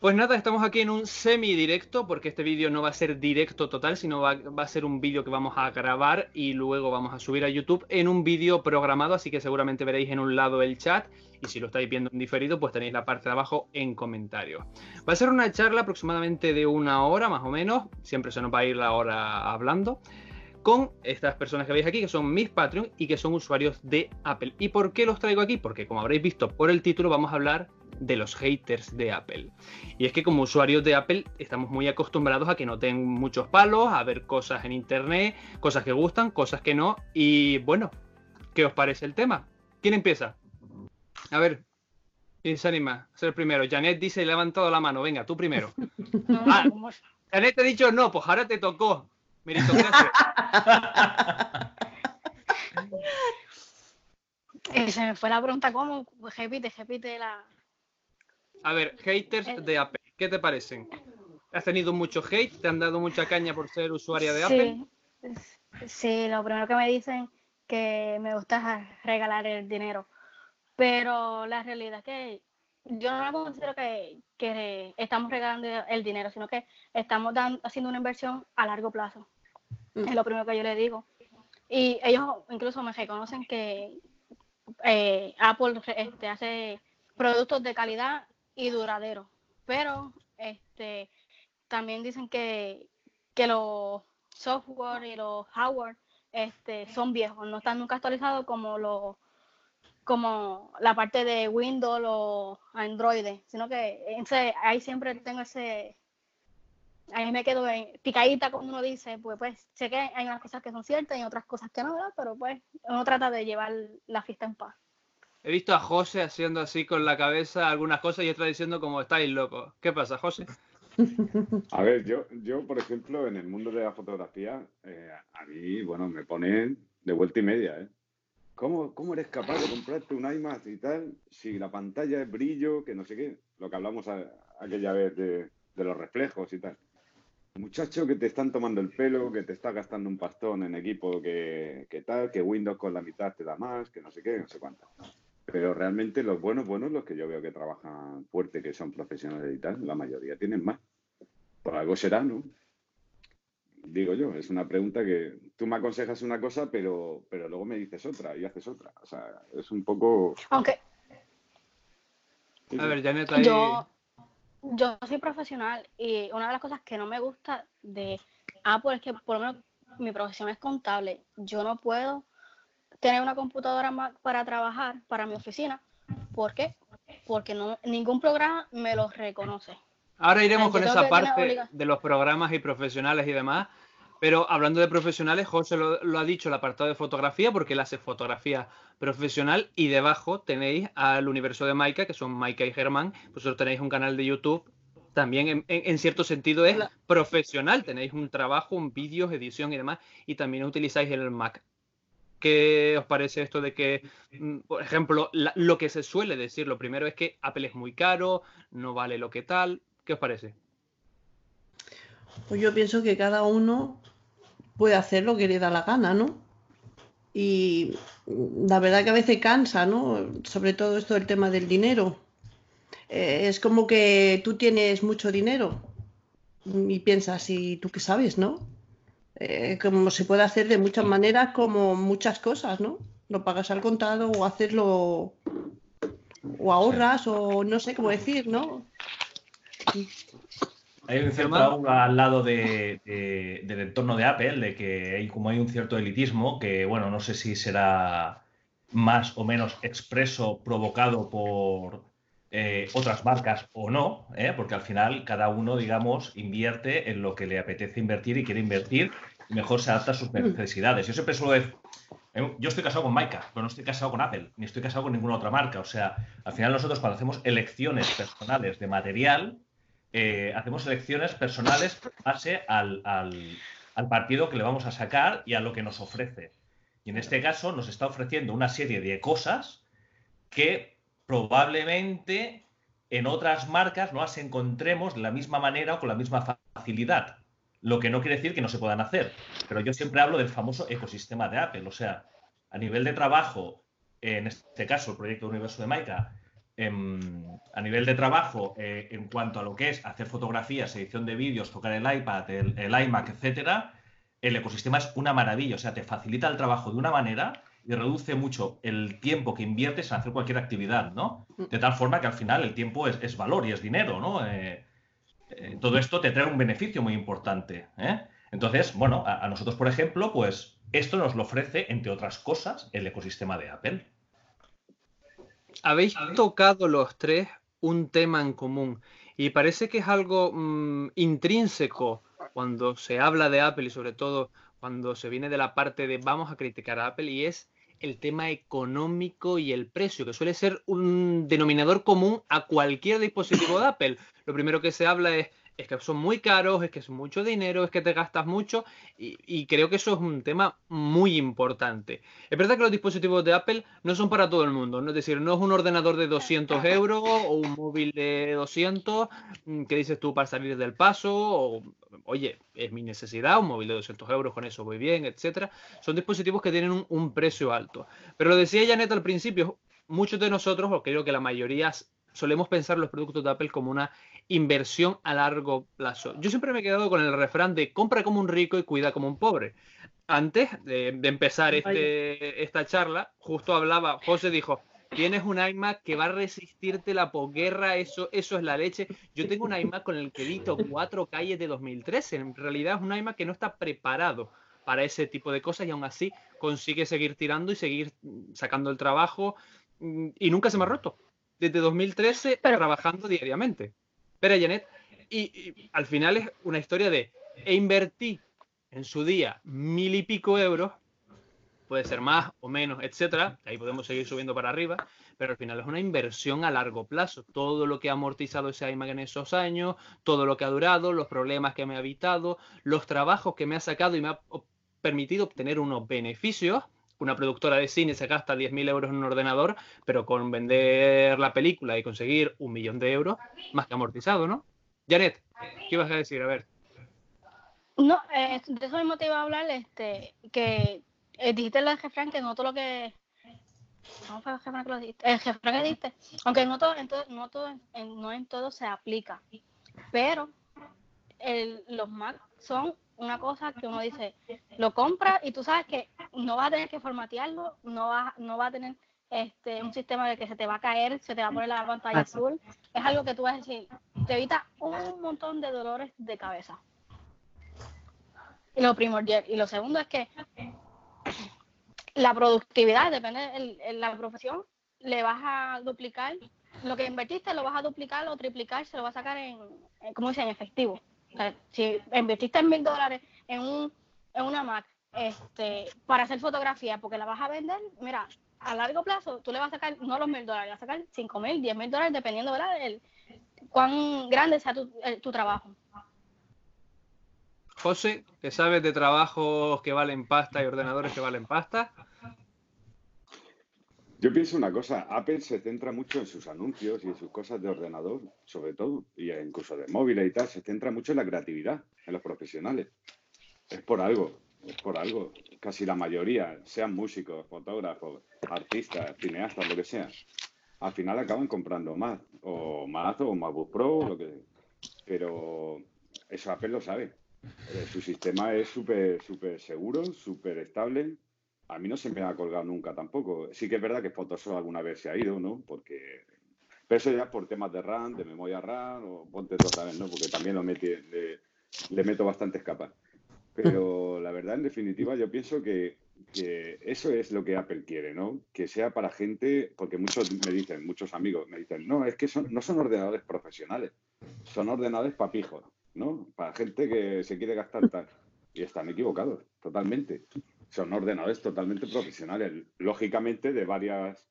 Pues nada, estamos aquí en un semi-directo, porque este vídeo no va a ser directo total, sino va, a ser un vídeo que vamos a grabar y luego vamos a subir a YouTube en un vídeo programado, así que seguramente veréis en un lado el chat y si lo estáis viendo en diferido, pues tenéis la parte de abajo en comentarios. Va a ser una charla aproximadamente de una hora más o menos, siempre se nos va a ir la hora hablando con estas personas que veis aquí, que son mis Patreon y que son usuarios de Apple. ¿Y por qué los traigo aquí? Porque como habréis visto por el título, vamos a hablar de los haters de Apple. Y es que como usuarios de Apple estamos muy acostumbrados a que no tengan muchos palos, a ver cosas en internet, cosas que gustan, cosas que no. Y bueno, ¿qué os parece el tema? ¿Quién empieza? A ver, ¿quién se anima a ser el primero? Janet dice, levantado la mano, venga, tú primero. Ah, Janet te ha dicho no, pues ahora te tocó. Meritocracia. Eh, se me fue la pregunta, ¿cómo? Repite, repite la, a ver, haters eh. de Apple, ¿qué te parecen? ¿Has tenido mucho hate? ¿Te han dado mucha caña por ser usuaria de Apple? Sí, lo primero que me dicen que me gusta regalar el dinero. Pero la realidad es que yo no considero que, estamos regalando el dinero, sino que estamos haciendo una inversión a largo plazo. Mm. Es lo primero que yo les digo. Y ellos incluso me reconocen que eh, Apple este, hace productos de calidad y duradero. Pero este también dicen que, que los software y los hardware este, son viejos, no están nunca actualizados como los como la parte de Windows o Android, sino que ahí siempre tengo ese ahí me quedo picadita como uno dice, pues pues sé que hay unas cosas que son ciertas y otras cosas que no, pero pues uno trata de llevar la fiesta en paz. He visto a José haciendo así con la cabeza algunas cosas y otra diciendo como estáis locos. ¿Qué pasa, José? A ver, yo, yo por ejemplo, en el mundo de la fotografía, eh, a mí, bueno, me ponen de vuelta y media, ¿eh? ¿Cómo, ¿Cómo, eres capaz de comprarte un iMac y tal si la pantalla es brillo, que no sé qué? Lo que hablamos aquella vez de, los reflejos y tal. Muchacho que te están tomando el pelo, que te está gastando un pastón en equipo que, que tal, que Windows con la mitad te da más, que no sé qué, no sé cuánto. Pero realmente los buenos, buenos, los que yo veo que trabajan fuerte, que son profesionales y tal, la mayoría tienen más. Por algo será, ¿no? Digo yo, es una pregunta que tú me aconsejas una cosa, pero, pero luego me dices otra y haces otra. O sea, es un poco. Aunque. A ver, Janet, ahí... Yo, yo soy profesional y una de las cosas que no me gusta de Apple es que por lo menos mi profesión es contable. Yo no puedo tener una computadora más para trabajar para mi oficina. ¿Por qué? Porque no, ningún programa me lo reconoce. Ahora iremos con esa parte de los programas y profesionales y demás. Pero hablando de profesionales, José lo, ha dicho el apartado de fotografía, porque él hace fotografía profesional y debajo tenéis al universo de Maika, que son Maika y Germán. Vosotros tenéis un canal de YouTube, también en, cierto sentido es profesional. Tenéis un trabajo, un vídeo, edición y demás, y también utilizáis el Mac. ¿Qué os parece esto de que, mm, por ejemplo, lo que se suele decir, lo primero es que Apple es muy caro, no vale lo que tal? ¿Qué os parece? Pues yo pienso que cada uno puede hacer lo que le da la gana, ¿no? Y la verdad que a veces cansa, ¿no? Sobre todo esto del tema del dinero. Eh, es como que tú tienes mucho dinero y piensas, ¿y tú qué sabes, no? Eh, como se puede hacer de muchas maneras, como muchas cosas, ¿no? Lo pagas al contado o hacerlo o ahorras o no sé cómo decir, ¿no? Hay un cierto al lado del entorno de Apple, de que hay, como hay un cierto elitismo, que bueno, no sé si será más o menos expreso, provocado por eh, otras marcas o no, ¿eh? porque al final cada uno, digamos, invierte en lo que le apetece invertir y quiere invertir mejor se adapta a sus mm. necesidades. Yo siempre suelo decir, eh, yo estoy casado con Maika, pero no estoy casado con Apple, ni estoy casado con ninguna otra marca. O sea, al final nosotros cuando hacemos elecciones personales de material, eh, hacemos elecciones personales base al, al, partido que le vamos a sacar y a lo que nos ofrece. Y en este caso nos está ofreciendo una serie de cosas que probablemente en otras marcas no las encontremos de la misma manera o con la misma facilidad. Lo que no quiere decir que no se puedan hacer. Pero yo siempre hablo del famoso ecosistema de Apple. O sea, a nivel de trabajo, en este caso el proyecto Universo de Maika, a nivel de trabajo, eh, en cuanto a lo que es hacer fotografías, edición de vídeos, tocar el iPad, el, iMac, etcétera, el ecosistema es una maravilla. O sea, te facilita el trabajo de una manera y reduce mucho el tiempo que inviertes en hacer cualquier actividad, ¿no? De tal forma que al final el tiempo es, valor y es dinero, ¿no? Eh, eh, todo esto te trae un beneficio muy importante. Entonces, bueno, a nosotros, por ejemplo, pues esto nos lo ofrece, entre otras cosas, el ecosistema de Apple. Habéis tocado los tres un tema en común y parece que es algo mm, intrínseco cuando se habla de Apple y sobre todo cuando se viene de la parte de vamos a criticar a Apple y es el tema económico y el precio, que suele ser un denominador común a cualquier dispositivo de Apple. Lo primero que se habla es es que son muy caros, es que es mucho dinero, es que te gastas mucho y, creo que eso es un tema muy importante. Es verdad que los dispositivos de Apple no son para todo el mundo, ¿no? es decir, no es un ordenador de 200 euros o un móvil de 200 mm, que dices tú para salir del paso o, oye, es mi necesidad, un móvil de 200 euros, con eso voy bien, etcétera. Son dispositivos que tienen un, un precio alto. Pero lo decía Janet al principio, muchos de nosotros, o creo que la mayoría solemos pensar los productos de Apple como una inversión a largo plazo. Yo siempre me he quedado con el refrán de compra como un rico y cuida como un pobre. Antes de, empezar este, esta charla, justo hablaba, José dijo, tienes un iMac que va a resistirte la posguerra, eso, eso es la leche. Yo tengo un iMac con el que edito cuatro calles de 2013. En realidad es un iMac que no está preparado para ese tipo de cosas y aún así consigue seguir tirando y seguir sacando el trabajo mm, y nunca se me ha roto desde 2013 trabajando diariamente. Pero Janet, y, al final es una historia de e invertí en su día mil y pico euros, puede ser más o menos, etcétera, ahí podemos seguir subiendo para arriba, pero al final es una inversión a largo plazo. Todo lo que ha amortizado ese iMac en esos años, todo lo que ha durado, los problemas que me ha evitado, los trabajos que me ha sacado y me ha permitido obtener unos beneficios una productora de cine se gasta 10.000 euros en un ordenador, pero con vender la película y conseguir un millón de euros, más que amortizado, ¿no? Janet, ¿qué ibas a decir? A ver. No, eh, de eso mismo te iba a hablar, este, que eh, dijiste el jefran que no todo lo que... ¿Cómo fue el jefran que lo dijiste? El jefran que dijiste, aunque no todo, en todo, no, todo en, no en todo se aplica, pero los Mac son una cosa que uno dice, lo compra y tú sabes que no vas a tener que formatearlo, no vas, no va a tener este, un sistema de que se te va a caer, se te va a poner la pantalla azul. Es algo que tú vas a decir, te evita un montón de dolores de cabeza. Y lo primordial. Y lo segundo es que la productividad, depende de la profesión, le vas a duplicar. Lo que invertiste lo vas a duplicar o triplicar, se lo vas a sacar en, en ¿cómo dicen? En efectivo si invertiste mil dólares en, un, en una Mac este, para hacer fotografía porque la vas a vender, mira, a largo plazo tú le vas a sacar no los mil dólares, vas a sacar cinco mil, diez mil dólares dependiendo ¿verdad? Cuán grande sea tu, tu trabajo. José, que sabes de trabajos que valen pasta y ordenadores que valen pasta, yo pienso una cosa, Apple se centra mucho en sus anuncios y en sus cosas de ordenador, sobre todo, y incluso de móviles y tal, se centra mucho en la creatividad, en los profesionales. Es por algo, es por algo. Casi la mayoría, sean músicos, fotógrafos, artistas, cineastas, lo que sea, al final acaban comprando más, o más, o MacBook Pro, lo que Pero eso Apple lo sabe. Eh, su sistema es súper súper seguro, súper estable a mí no se me ha colgado nunca tampoco. Sí que es verdad que Photoshop alguna vez se ha ido, ¿no? Porque. Pero eso ya por temas de RAM, de memoria RAM, o ponte vez, ¿no? Porque también lo le, le, meto bastantes capas. Pero la verdad, en definitiva, yo pienso que, eso es lo que Apple quiere, ¿no? Que sea para gente, porque muchos me dicen, muchos amigos me dicen, no, es que son, no son ordenadores profesionales, son ordenadores papijos, ¿no? Para gente que se quiere gastar tal. Y están equivocados, totalmente son ordenadores totalmente profesionales, lógicamente de varias,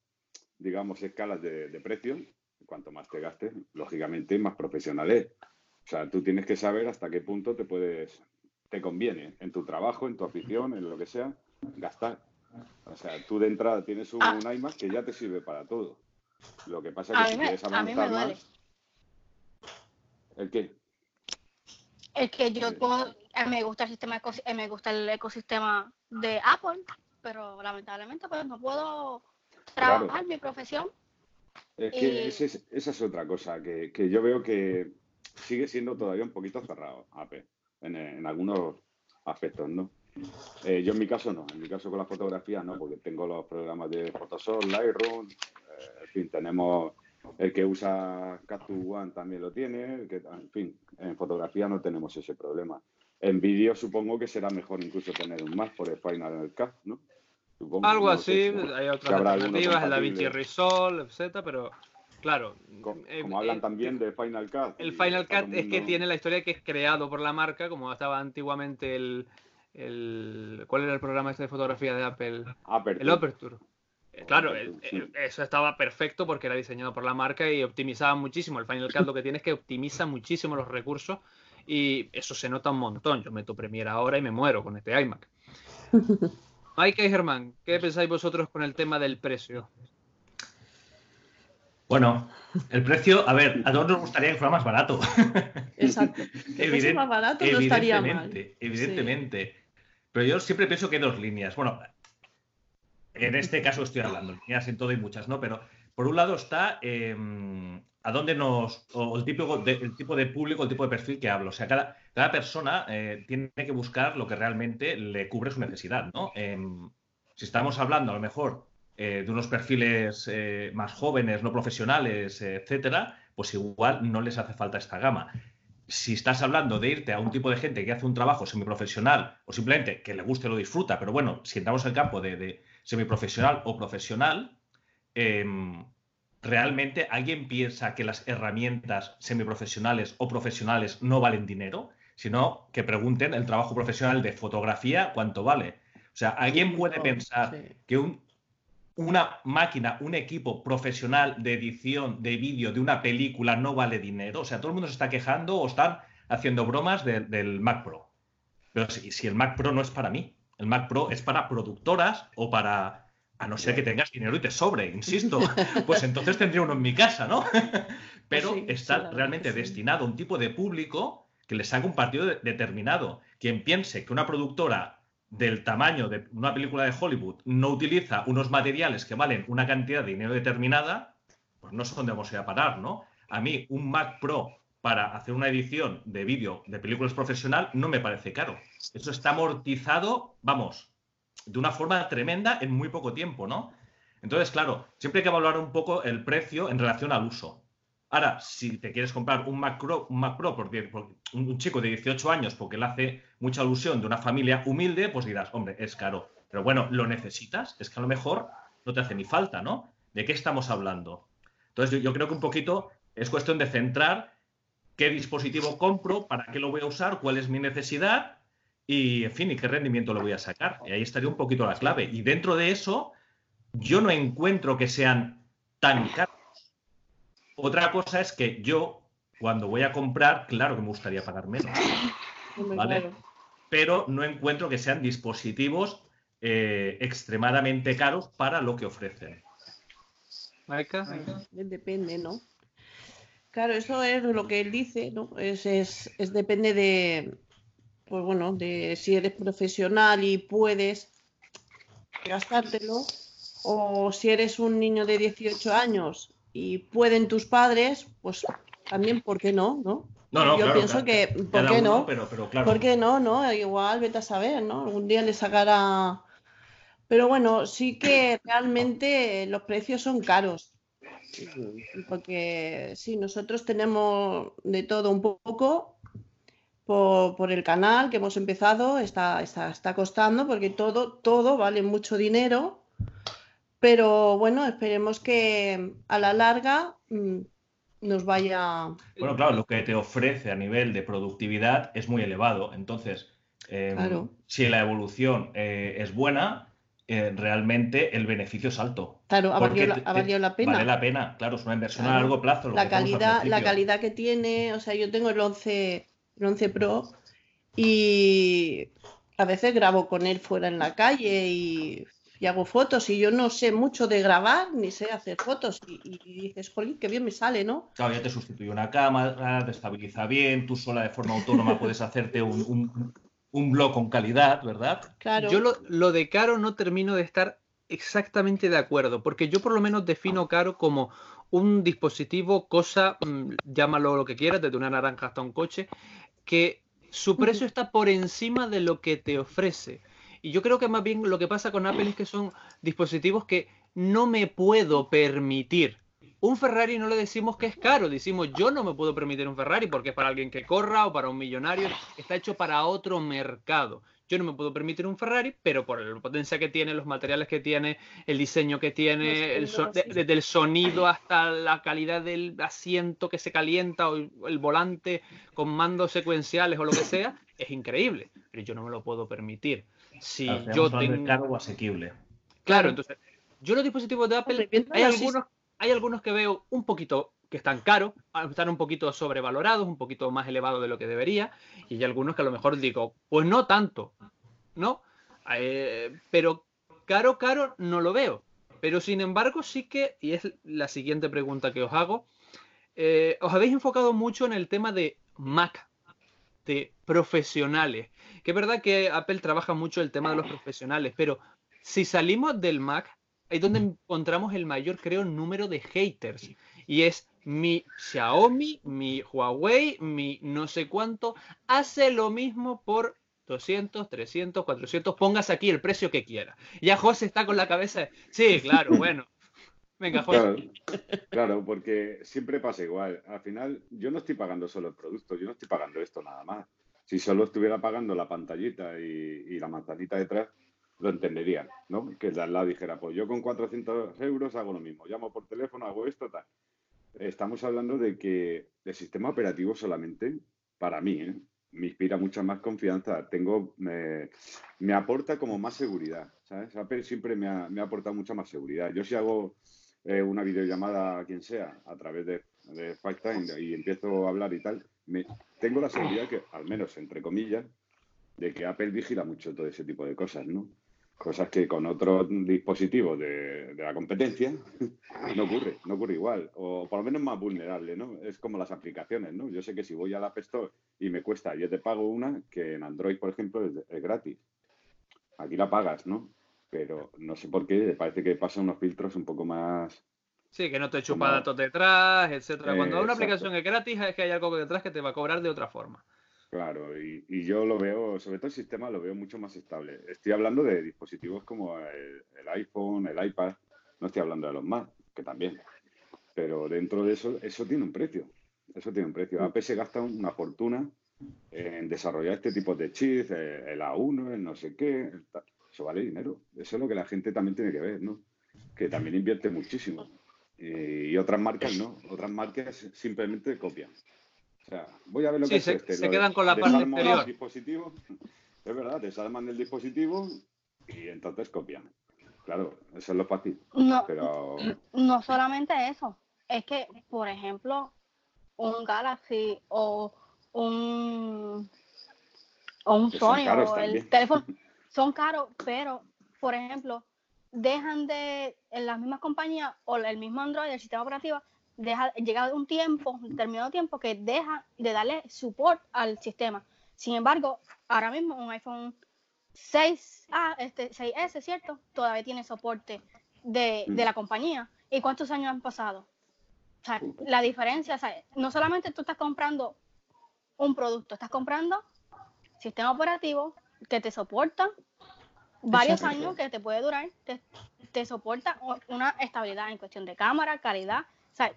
digamos, escalas de, precio. Cuanto más te gastes, lógicamente más profesionales. O sea, tú tienes que saber hasta qué punto te puedes, te conviene en tu trabajo, en tu afición, en lo que sea, gastar. O sea, tú de entrada tienes un, ah. iMac que ya te sirve para todo. Lo que pasa es que si quieres avanzar más. ¿El qué? Es que yo puedo, me gusta el sistema, me gusta el ecosistema de Apple, pero lamentablemente pues no puedo trabajar mi profesión Es que esa es otra cosa, que, yo veo que sigue siendo todavía un poquito cerrado, Apple, en, algunos aspectos, ¿no? Eh, yo en mi caso no, en mi caso con la fotografía no, porque tengo los programas de Photoshop, Lightroom, eh, en fin, tenemos el que usa Capture One también lo tiene, que, en fin, en fotografía no tenemos ese problema. En vídeo supongo que será mejor incluso tener un Mac por el Final Cut, ¿no? Algo así, hay otras alternativas, el DaVinci Resolve, etc. Pero claro. Como, eh, hablan eh, también de Final Cut. El Final Cut es que tiene la historia que es creado por la marca, como estaba antiguamente el. el ¿Cuál era el programa este de fotografía de Apple? El Aperture. Eh, claro, eso estaba perfecto porque era diseñado por la marca y optimizaba muchísimo. El Final Cut lo que tiene es que optimiza muchísimo los recursos y eso se nota un montón. Yo meto Premiere ahora y me muero con este iMac. Mike y Germán, ¿qué pensáis vosotros con el tema del precio? Bueno, el precio, a ver, a todos nos gustaría que fuera más barato. Exacto. Que más barato no estaría mal. Evidentemente. Pero yo siempre pienso que hay dos líneas. Bueno, en este caso estoy hablando, líneas en todo y muchas, ¿no? Pero por un lado está em, a dónde nos. o el tipo de, el tipo de público, el tipo de perfil que hablo. O sea, cada, cada persona eh, tiene que buscar lo que realmente le cubre su necesidad, ¿no? Em, si estamos hablando a lo mejor eh, de unos perfiles eh, más jóvenes, no profesionales, etcétera, pues igual no les hace falta esta gama. Si estás hablando de irte a un tipo de gente que hace un trabajo semiprofesional o simplemente que le guste lo disfruta, pero bueno, si entramos en el campo de, de semiprofesional o profesional, em, ¿realmente alguien piensa que las herramientas semiprofesionales o profesionales no valen dinero? sino que pregunten el trabajo profesional de fotografía cuánto vale. O sea, ¿alguien puede pensar que una máquina, un equipo profesional de edición de vídeo de una película no vale dinero? O sea, todo el mundo se está quejando o están haciendo bromas del Mac Pro. Pero si, si el Mac Pro no es para mí, el Mac Pro es para productoras o para a no ser que tengas dinero y te sobre, insisto, pues entonces tendría uno en mi casa, ¿no? Pero está realmente destinado a un tipo de público que les haga un partido determinado. Quien piense que una productora del tamaño de una película de Hollywood no utiliza unos materiales que valen una cantidad de dinero determinada, pues no sé dónde vamos a ir a parar, ¿no? A mí un Mac Pro para hacer una edición de vídeo de películas profesional no me parece caro. Eso está amortizado, vamos, de una forma tremenda en muy poco tiempo, ¿no? Entonces, claro, siempre hay que evaluar un poco el precio en relación al uso. Ahora, si te quieres comprar un Mac Pro, un Mac Pro porque, un, chico de 18 años, porque le hace mucha alusión de una familia humilde, pues dirás, hombre, es caro. Pero bueno, ¿lo necesitas? Es que a lo mejor no te hace ni falta, ¿no? ¿De qué estamos hablando? Entonces, yo, creo que un poquito es cuestión de centrar qué dispositivo compro, para qué lo voy a usar, cuál es mi necesidad y, en fin, y qué rendimiento le voy a sacar. Y ahí estaría un poquito la clave. Y dentro de eso, yo no encuentro que sean tan caros otra cosa es que yo, cuando voy a comprar, claro que me gustaría pagar menos. ¿Vale? Pero no encuentro que sean dispositivos eh, extremadamente caros para lo que ofrecen. Depende, ¿no? Claro, eso es lo que él dice, ¿no? Es, es, es, depende de, pues bueno, de si eres profesional y puedes gastártelo, o si eres un niño de 18 años y pueden tus padres, pues también, ¿por qué no? ¿no? Yo pienso que, ¿por qué no? Pero, claro. ¿Por qué no? ¿no? Igual, vete a saber, ¿no? Algún día le sacará... Pero bueno, sí que realmente los precios son caros. Porque sí, nosotros tenemos de todo un poco por, por el canal que hemos empezado, está, está, está costando porque todo, todo vale mucho dinero pero bueno, esperemos que a la larga mm, nos vaya. Bueno, claro, lo que te ofrece a nivel de productividad es muy elevado. Entonces, em, si la evolución eh, es buena, eh, realmente el beneficio es alto. Claro, ha valido, la, pena. Vale la pena, claro, es una inversión a largo plazo. la, calidad, la calidad que tiene, o sea, yo tengo el 11, el 11 Pro y a veces grabo con él fuera en la calle y y hago fotos y yo no sé mucho de grabar ni sé hacer fotos y, dices, jolín, qué bien me sale, ¿no? Claro, ya te sustituye una cámara, te estabiliza bien, tú sola de forma autónoma puedes hacerte un, blog con calidad, ¿verdad? Claro. Yo lo, de caro no termino de estar exactamente de acuerdo, porque yo por lo menos defino caro como un dispositivo, cosa, mm, llámalo lo que quieras, desde una naranja hasta un coche, que su precio está por encima de lo que te ofrece. Y yo creo que más bien lo que pasa con Apple es que son dispositivos que no me puedo permitir. Un Ferrari no le decimos que es caro, decimos yo no me puedo permitir un Ferrari porque es para alguien que corra o para un millonario, está hecho para otro mercado. Yo no me puedo permitir un Ferrari, pero por la potencia que tiene, los materiales que tiene, el diseño que tiene, el desde el sonido hasta la calidad del asiento que se calienta o el, volante con mandos secuenciales o lo que sea, es increíble. Pero yo no me lo puedo permitir. Si yo tengo asequible. Claro, entonces yo los dispositivos de Apple hay algunos, hay algunos que veo un poquito que están caros, están un poquito sobrevalorados, un poquito más elevados de lo que debería, y hay algunos que a lo mejor digo, pues no tanto, ¿no? Eh, pero caro, caro no lo veo. Pero sin embargo sí que, y es la siguiente pregunta que os hago, eh, os habéis enfocado mucho en el tema de Mac, de profesionales. Que es verdad que Apple trabaja mucho el tema de los profesionales, pero si salimos del Mac, es donde encontramos el mayor, creo, número de haters. Y es mi Xiaomi, mi Huawei, mi no sé cuánto, hace lo mismo por 200, 300, 400, pongas aquí el precio que quiera. Ya José está con la cabeza, sí, claro, bueno. Venga, José. Claro, porque siempre pasa igual. Al final, yo no estoy pagando solo el producto, yo no estoy pagando esto nada más. Si solo estuviera pagando la pantallita y, y la manzanita detrás, lo entendería, ¿no? Que el de al lado dijera, pues yo con 400 euros hago lo mismo, llamo por teléfono, hago esto, tal. Estamos hablando de que el sistema operativo solamente, para mí, ¿eh? me inspira mucha más confianza. Tengo, me, me, aporta como más seguridad, ¿sabes? Apple siempre me ha, me ha aportado mucha más seguridad. Yo si hago eh, una videollamada a quien sea a través de, de FaceTime y empiezo a hablar y tal, me, tengo la seguridad que, al menos entre comillas, de que Apple vigila mucho todo ese tipo de cosas, ¿no? Cosas que con otros dispositivos de, la competencia no ocurre, no ocurre igual, o por lo menos más vulnerable, ¿no? Es como las aplicaciones, ¿no? Yo sé que si voy a la App Store y me cuesta, yo te pago una que en Android, por ejemplo, es, gratis. Aquí la pagas, ¿no? Pero no sé por qué, parece que pasan unos filtros un poco más... Sí, que no te chupa datos detrás, etcétera. Cuando una aplicación es gratis es que hay algo detrás que te va a cobrar de otra forma. Claro, y, yo lo veo, sobre todo el sistema lo veo mucho más estable. Estoy hablando de dispositivos como el, iPhone, el iPad, no estoy hablando de los más, que también. Pero dentro de eso, eso tiene un precio. Eso tiene un precio. AP se gasta una fortuna en desarrollar este tipo de chips, el A1, el no sé qué. Eso vale dinero. Eso es lo que la gente también tiene que ver, ¿no? Que también invierte muchísimo. Y, y otras marcas no. Otras marcas simplemente copian voy a ver lo que se, este. Se quedan con la parte exterior. Dispositivo, es verdad, desarman el dispositivo y entonces copian. Claro, eso es lo fácil. No, pero... no solamente eso. Es que, por ejemplo, un Galaxy o un, o un Sony o el teléfono son caros, pero, por ejemplo, dejan de, en las mismas compañías o el mismo Android, el sistema operativo, deja, llega un tiempo, un determinado tiempo, que deja de darle support al sistema. Sin embargo, ahora mismo un iPhone 6A, este 6S, ¿cierto? Todavía tiene soporte de, de la compañía. ¿Y cuántos años han pasado? O sea, la diferencia, o sea, no solamente tú estás comprando un producto, estás comprando sistema operativo que te soporta varios años, que te puede durar, te, te soporta una estabilidad en cuestión de cámara, calidad,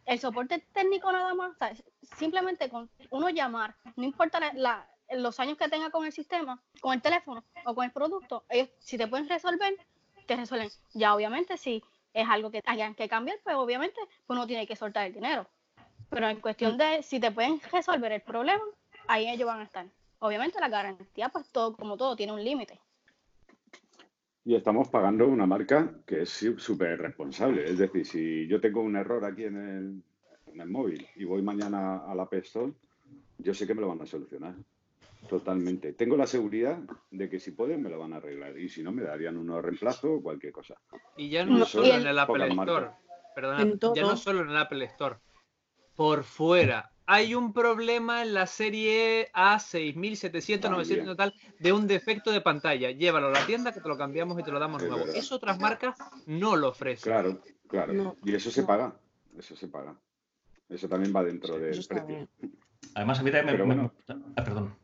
el soporte técnico nada más, simplemente con uno llamar, no importa los años que tenga con el sistema, con el teléfono o con el producto, ellos si te pueden resolver, te resuelven. Ya obviamente si es algo que hayan que cambiar, pues obviamente uno tiene que soltar el dinero. Pero en cuestión de si te pueden resolver el problema, ahí ellos van a estar. Obviamente la garantía, pues todo, como todo, tiene un límite. Y estamos pagando una marca que es súper responsable. Es decir, si yo tengo un error aquí en el, en el móvil y voy mañana a la App yo sé que me lo van a solucionar. Totalmente. Tengo la seguridad de que si pueden me lo van a arreglar y si no me darían unos reemplazo o cualquier cosa. Y ya no, solo en el Apple Store, perdona, ya no solo en el Apple Store. Por fuera, hay un problema en la serie A6700, 900 total de un defecto de pantalla. Llévalo a la tienda que te lo cambiamos y te lo damos nuevo. Eso otras marcas no lo ofrecen. Claro, claro. y eso se paga. Eso se paga. Eso también va dentro del precio. Además, a mí también me, Ah, perdón.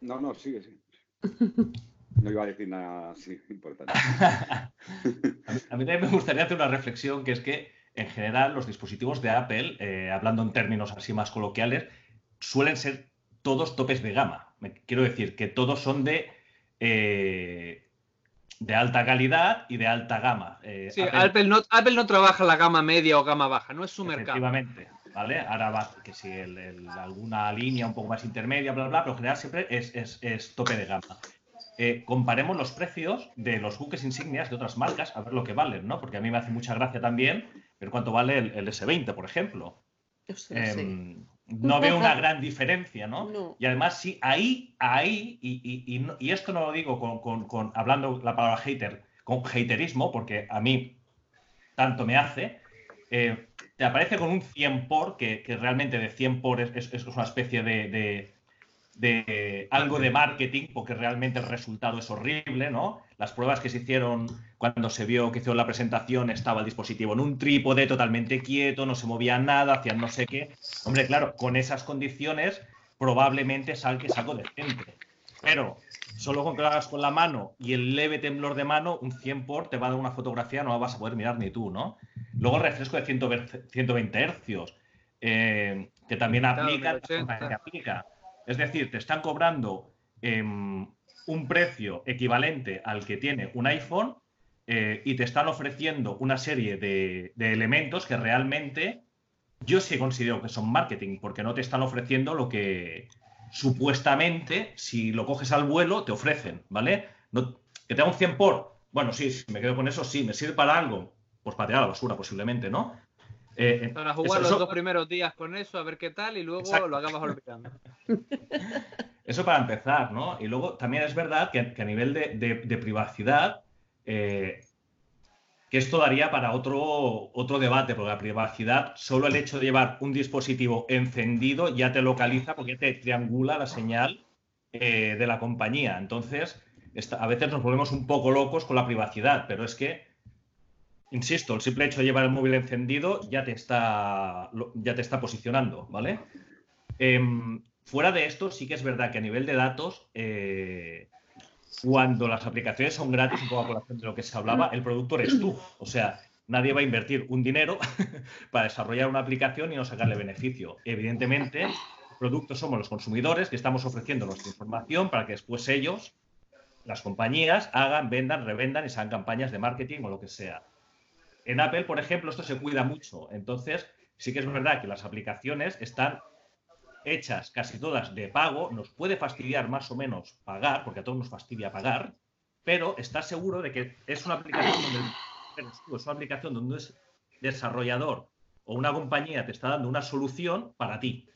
No, no, sigue, sí. No iba a decir nada así importante. a mí también me gustaría hacer una reflexión que es que en general los dispositivos de Apple, eh, hablando en términos así más coloquiales, suelen ser todos topes de gama. quiero decir que todos son de, eh, de alta calidad y de alta gama. Eh, sí, Apple, no, Apple, no, trabaja la gama media o gama baja, no es su mercado. Efectivamente, ¿vale? Ahora va que si alguna línea un poco más intermedia, bla, bla, pero en general siempre es, es tope de gama. comparemos los precios de los buques insignias de otras marcas a ver lo que valen, ¿no? Porque a mí me hace mucha gracia también ver cuánto vale el, S20, por ejemplo. Em, no veo una gran diferencia, ¿no? Y además, sí, ahí, ahí, y, esto no lo digo con, hablando la palabra hater, con haterismo, porque a mí tanto me hace, eh, te aparece con un 100 por, que, realmente de 100 por es, una especie de, de algo de marketing, porque realmente el resultado es horrible, ¿no? Las pruebas que se hicieron cuando se vio que hizo la presentación estaba el dispositivo en un trípode, totalmente quieto, no se movía nada, hacían no sé qué. Hombre, claro, con esas condiciones probablemente salques algo decente. Pero solo con que lo hagas con la mano y el leve temblor de mano, un 100 por te va a dar una fotografía, no la vas a poder mirar ni tú, ¿no? Luego el refresco de 120 hercios, eh, que también aplica, aplica. Es decir, te están cobrando em, un precio equivalente al que tiene un iPhone eh, y te están ofreciendo una serie de, elementos que realmente yo sí considero que son marketing, porque no te están ofreciendo lo que supuestamente, si lo coges al vuelo, te ofrecen, ¿vale? No, que te un 100 por, bueno, sí, me quedo con eso, sí, me sirve para algo, pues para tirar a la basura posiblemente, ¿no? Eh, para jugar los dos primeros días con eso, a ver qué tal, y luego lo acabas olvidando. Eso para empezar, ¿no? Y luego también es verdad que, a nivel de, privacidad, eh, que esto daría para otro, otro debate, porque la privacidad, solo el hecho de llevar un dispositivo encendido ya te localiza porque te triangula la señal eh, de la compañía. Entonces, a veces nos volvemos un poco locos con la privacidad, pero es que insisto, el simple hecho de llevar el móvil encendido ya te está, ya te está posicionando, ¿vale? Em, fuera de esto, sí que es verdad que a nivel de datos, eh, cuando las aplicaciones son gratis, un poco de lo que se hablaba, el productor es tú. O sea, nadie va a invertir un dinero para desarrollar una aplicación y no sacarle beneficio. Evidentemente, productos somos los consumidores que estamos ofreciendo nuestra información para que después ellos, las compañías, hagan, vendan, revendan y se hagan campañas de marketing o lo que sea. En Apple, por ejemplo, esto se cuida mucho. Entonces, sí que es verdad que las aplicaciones están hechas casi todas de pago. Nos puede fastidiar más o menos pagar, porque a todos nos fastidia pagar, pero estás seguro de que es una aplicación donde es una aplicación donde un desarrollador o una compañía te está dando una solución para ti,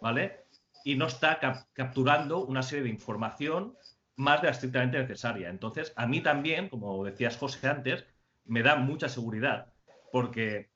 ¿vale? Y no está capturando una serie de información más de la estrictamente necesaria. Entonces, a mí también, como decías José antes, me da mucha seguridad porque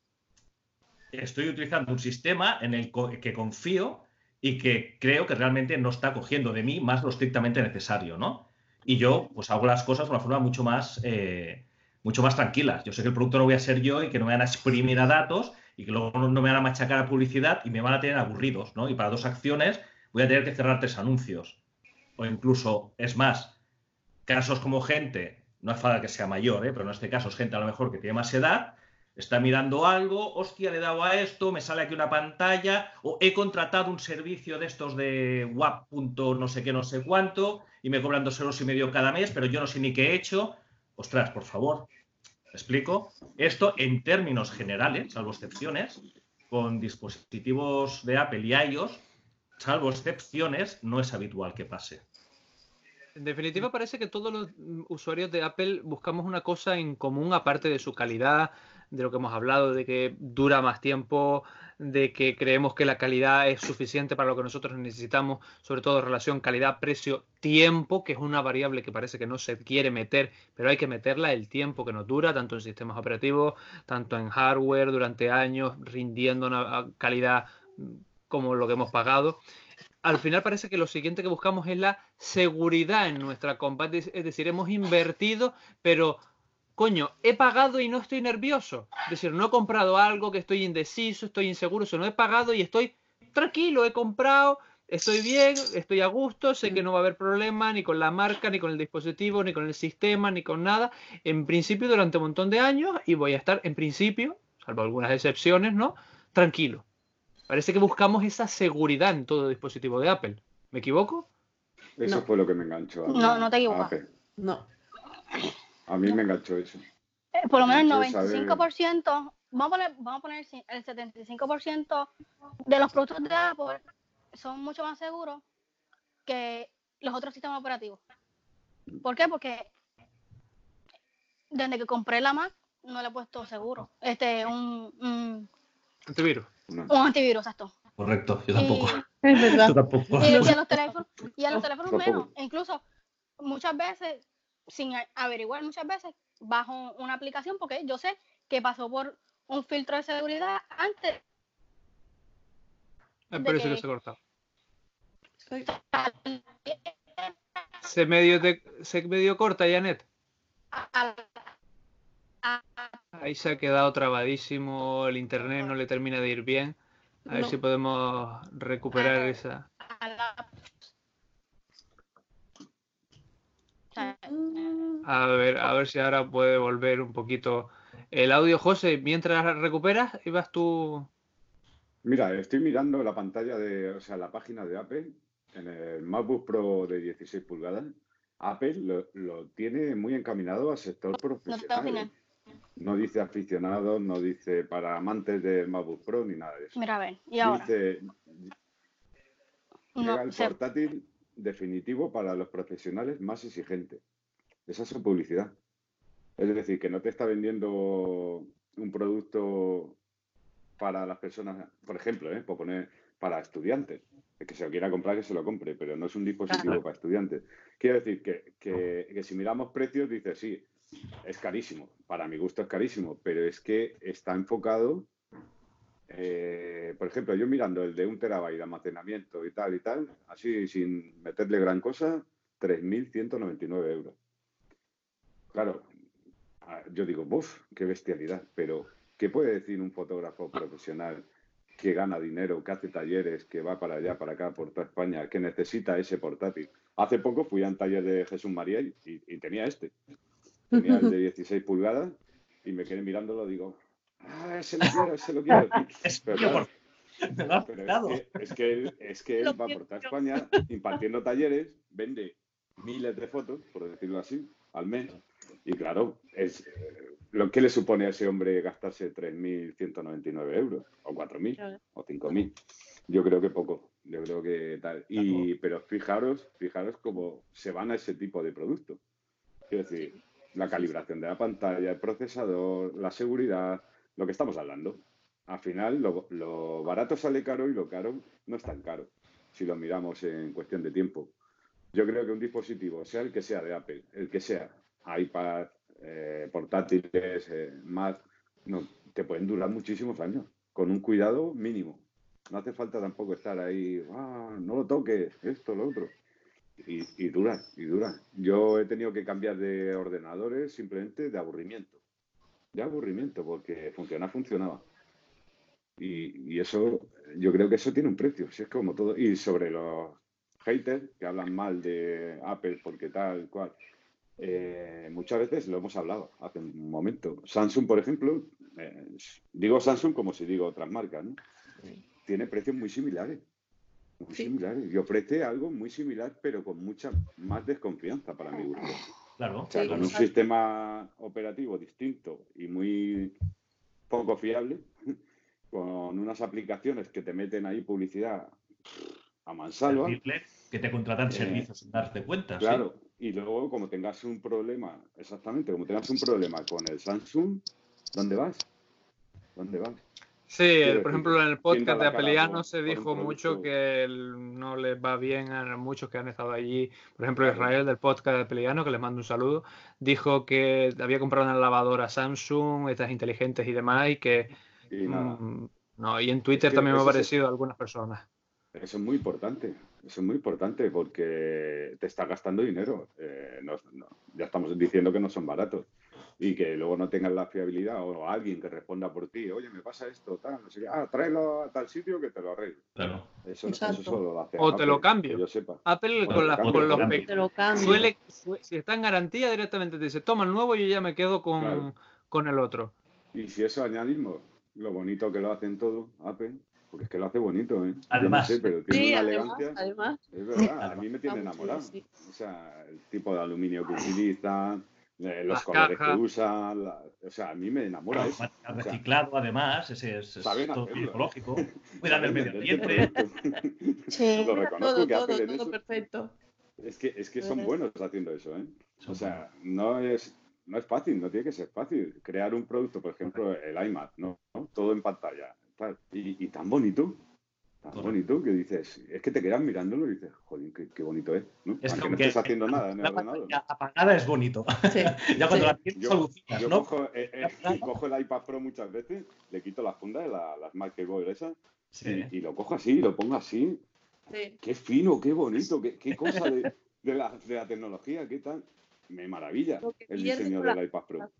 estoy utilizando un sistema en el que confío y que creo que realmente no está cogiendo de mí más lo estrictamente necesario, ¿no? Y yo, pues hago las cosas de una forma mucho más, eh, mucho más tranquila. Yo sé que el producto no voy a ser yo y que no me van a exprimir a datos y que luego no me van a machacar a publicidad y me van a tener aburridos, ¿no? Y para dos acciones voy a tener que cerrar tres anuncios. O incluso, es más, casos como gente no hace falta que sea mayor, ¿eh? pero en este caso es gente a lo mejor que tiene más edad, está mirando algo, hostia, le he dado a esto, me sale aquí una pantalla, o he contratado un servicio de estos de WAP. no sé qué, no sé cuánto, y me cobran dos euros y medio cada mes, pero yo no sé ni qué he hecho. Ostras, por favor, ¿me explico? Esto en términos generales, salvo excepciones, con dispositivos de Apple y iOS, salvo excepciones, no es habitual que pase. En definitiva, parece que todos los mm, usuarios de Apple buscamos una cosa en común, aparte de su calidad, de lo que hemos hablado, de que dura más tiempo, de que creemos que la calidad es suficiente para lo que nosotros necesitamos, sobre todo relación calidad-precio-tiempo, que es una variable que parece que no se quiere meter, pero hay que meterla, el tiempo que nos dura, tanto en sistemas operativos, tanto en hardware, durante años, rindiendo una calidad como lo que hemos pagado. Al final parece que lo siguiente que buscamos es la seguridad en nuestra compra. Es decir, hemos invertido, pero coño, he pagado y no estoy nervioso. Es decir, no he comprado algo que estoy indeciso, estoy inseguro, sino he pagado y estoy tranquilo, he comprado, estoy bien, estoy a gusto, sé que no va a haber problema ni con la marca, ni con el dispositivo, ni con el sistema, ni con nada. En principio, durante un montón de años y voy a estar, en principio, salvo algunas excepciones, ¿no? Tranquilo. Parece que buscamos esa seguridad en todo dispositivo de Apple. ¿Me equivoco? Eso fue lo que me enganchó. no, no te equivocas. No. A mí me enganchó eso. Eh, por lo menos el 95%, vamos a poner, vamos a poner el 75% de los productos de Apple son mucho más seguros que los otros sistemas operativos. ¿Por qué? Porque desde que compré la Mac no le he puesto seguro. Este, un, antivirus. Un antivirus, exacto. Correcto, yo tampoco. es verdad. Yo tampoco. Y, a los teléfonos, y a los teléfonos menos. Incluso muchas veces sin averiguar muchas veces bajo una aplicación porque yo sé que pasó por un filtro de seguridad antes. Es por eso que se corta. Se medio, se medio corta, Janet. Ahí se ha quedado trabadísimo, el internet no le termina de ir bien. A ver si podemos recuperar esa. A ver, a ver si ahora puede volver un poquito el audio, José. Mientras recuperas, ibas tú. Mira, estoy mirando la pantalla de, o sea, la página de Apple en el MacBook Pro de 16 pulgadas. Apple lo, tiene muy encaminado al sector profesional. No dice aficionados, no dice para amantes del MacBook Pro ni nada de eso. Mira, a ver, y ahora. Dice, llega el portátil definitivo para los profesionales más exigentes. Esa es su publicidad. Es decir, que no te está vendiendo un producto para las personas, por ejemplo, ¿eh? por poner para estudiantes. El que se lo quiera comprar, que se lo compre, pero no es un dispositivo para estudiantes. Quiero decir que, que, si miramos precios, dice sí, es carísimo. Para mi gusto es carísimo, pero es que está enfocado eh, por ejemplo, yo mirando el de un terabyte de almacenamiento y tal y tal, así sin meterle gran cosa, 3.199 euros. Claro, yo digo, ¡buf! ¡Qué bestialidad! Pero, ¿qué puede decir un fotógrafo profesional que gana dinero, que hace talleres, que va para allá, para acá, por toda España, que necesita ese portátil? Hace poco fui a un taller de Jesús María y tenía este. Tenía el de 16 pulgadas y me quedé mirándolo, digo, Ah, se lo quiero, se lo quiero. Pero, es, que, él, es que él va por toda España impartiendo talleres, vende miles de fotos, por decirlo así, al mes. Y claro, es lo que le supone a ese hombre gastarse 3.199 euros, o 4.000, o 5.000. Yo creo que poco. Yo creo que tal. Y, pero fijaros, fijaros cómo se van a ese tipo de productos. Quiero decir, la calibración de la pantalla, el procesador, la seguridad, lo que estamos hablando. Al final, lo, barato sale caro y lo caro no es tan caro, si lo miramos en cuestión de tiempo. Yo creo que un dispositivo, sea el que sea de Apple, el que sea, iPad, eh, portátiles, eh, Mac, no, te pueden durar muchísimos años, con un cuidado mínimo. No hace falta tampoco estar ahí, ah, no lo toques, esto, lo otro. Y, y dura, y dura. Yo he tenido que cambiar de ordenadores simplemente de aburrimiento de aburrimiento, porque funcionar funcionaba. Y, eso, yo creo que eso tiene un precio, si es como todo. Y sobre los haters que hablan mal de Apple porque tal cual, eh, muchas veces lo hemos hablado hace un momento. Samsung, por ejemplo, eh, digo Samsung como si digo otras marcas, ¿no? Tiene precios muy similares. Muy similares. Y ofrece algo muy similar, pero con mucha más desconfianza para mi gusto. Claro. con un sistema operativo distinto y muy poco fiable, con unas aplicaciones que te meten ahí publicidad a mansalva. Que te contratan eh, servicios sin darte cuenta. Claro, y luego como tengas un problema, exactamente, como tengas un problema con el Samsung, ¿dónde vas? ¿Dónde vas? Sí, por ejemplo, en el podcast de Apeliano se dijo mucho que no les va bien a muchos que han estado allí. Por ejemplo, Israel del podcast de Apeliano, que les mando un saludo, dijo que había comprado una lavadora Samsung, estas inteligentes y demás, y que mm, No, y en Twitter que también me ha parecido a algunas personas. Eso es muy importante, eso es muy importante porque te está gastando dinero. Eh, no- no- ya estamos diciendo que no son baratos y que luego no tengas la fiabilidad o alguien que responda por ti, oye, me pasa esto, tal, no sé qué, ah, tráelo a tal sitio que te lo arreglo. Claro. Eso, eso solo lo hace O te lo cambio. Que yo sepa. Apple O con, las- con los suele, su- si está en garantía directamente te dice, toma el nuevo y yo ya me quedo con, Claro. con el otro. Y si eso añadimos lo bonito que lo hacen todo, Apple, porque es que lo hace bonito, ¿eh? No Además. sé, pero tiene Sí, una además, elegancia. además. Es verdad, a mí me tiene Vamos, enamorado. sí, O sea, el tipo de aluminio que utiliza, eh, los Las colores cajas. que usa, la- o sea, a mí me enamora eso. Material O sea, reciclado, además, ese es, todo hacerlo. ecológico. Cuidan el medio ambiente. Sí. Lo reconozco Todo, que todo, todo eso- perfecto. Es que, es que son Ujú. buenos haciendo eso, ¿eh? Son O sea, no es, no es fácil, no tiene que ser fácil. Crear un producto, por ejemplo, el iMac, ¿no? Todo en pantalla. tal, Y, y tan bonito, tan Correcto. bonito que dices, es que te quedas mirándolo y dices, joder, qué, qué bonito es, ¿no? Es que Aunque no aunque estés haciendo nada en el la ordenador. apagada es bonito. Sí. ya cuando Sí. la tienes Yo, alucinas, yo ¿no? cojo, eh, eh, cojo el iPad Pro muchas veces, le quito la funda de la, las MacBook esas Sí. y, y lo cojo así, lo pongo así. Sí. Qué fino, qué bonito, qué, qué cosa de, de la, de la tecnología, qué tal. Me maravilla el diseño del iPad Pro.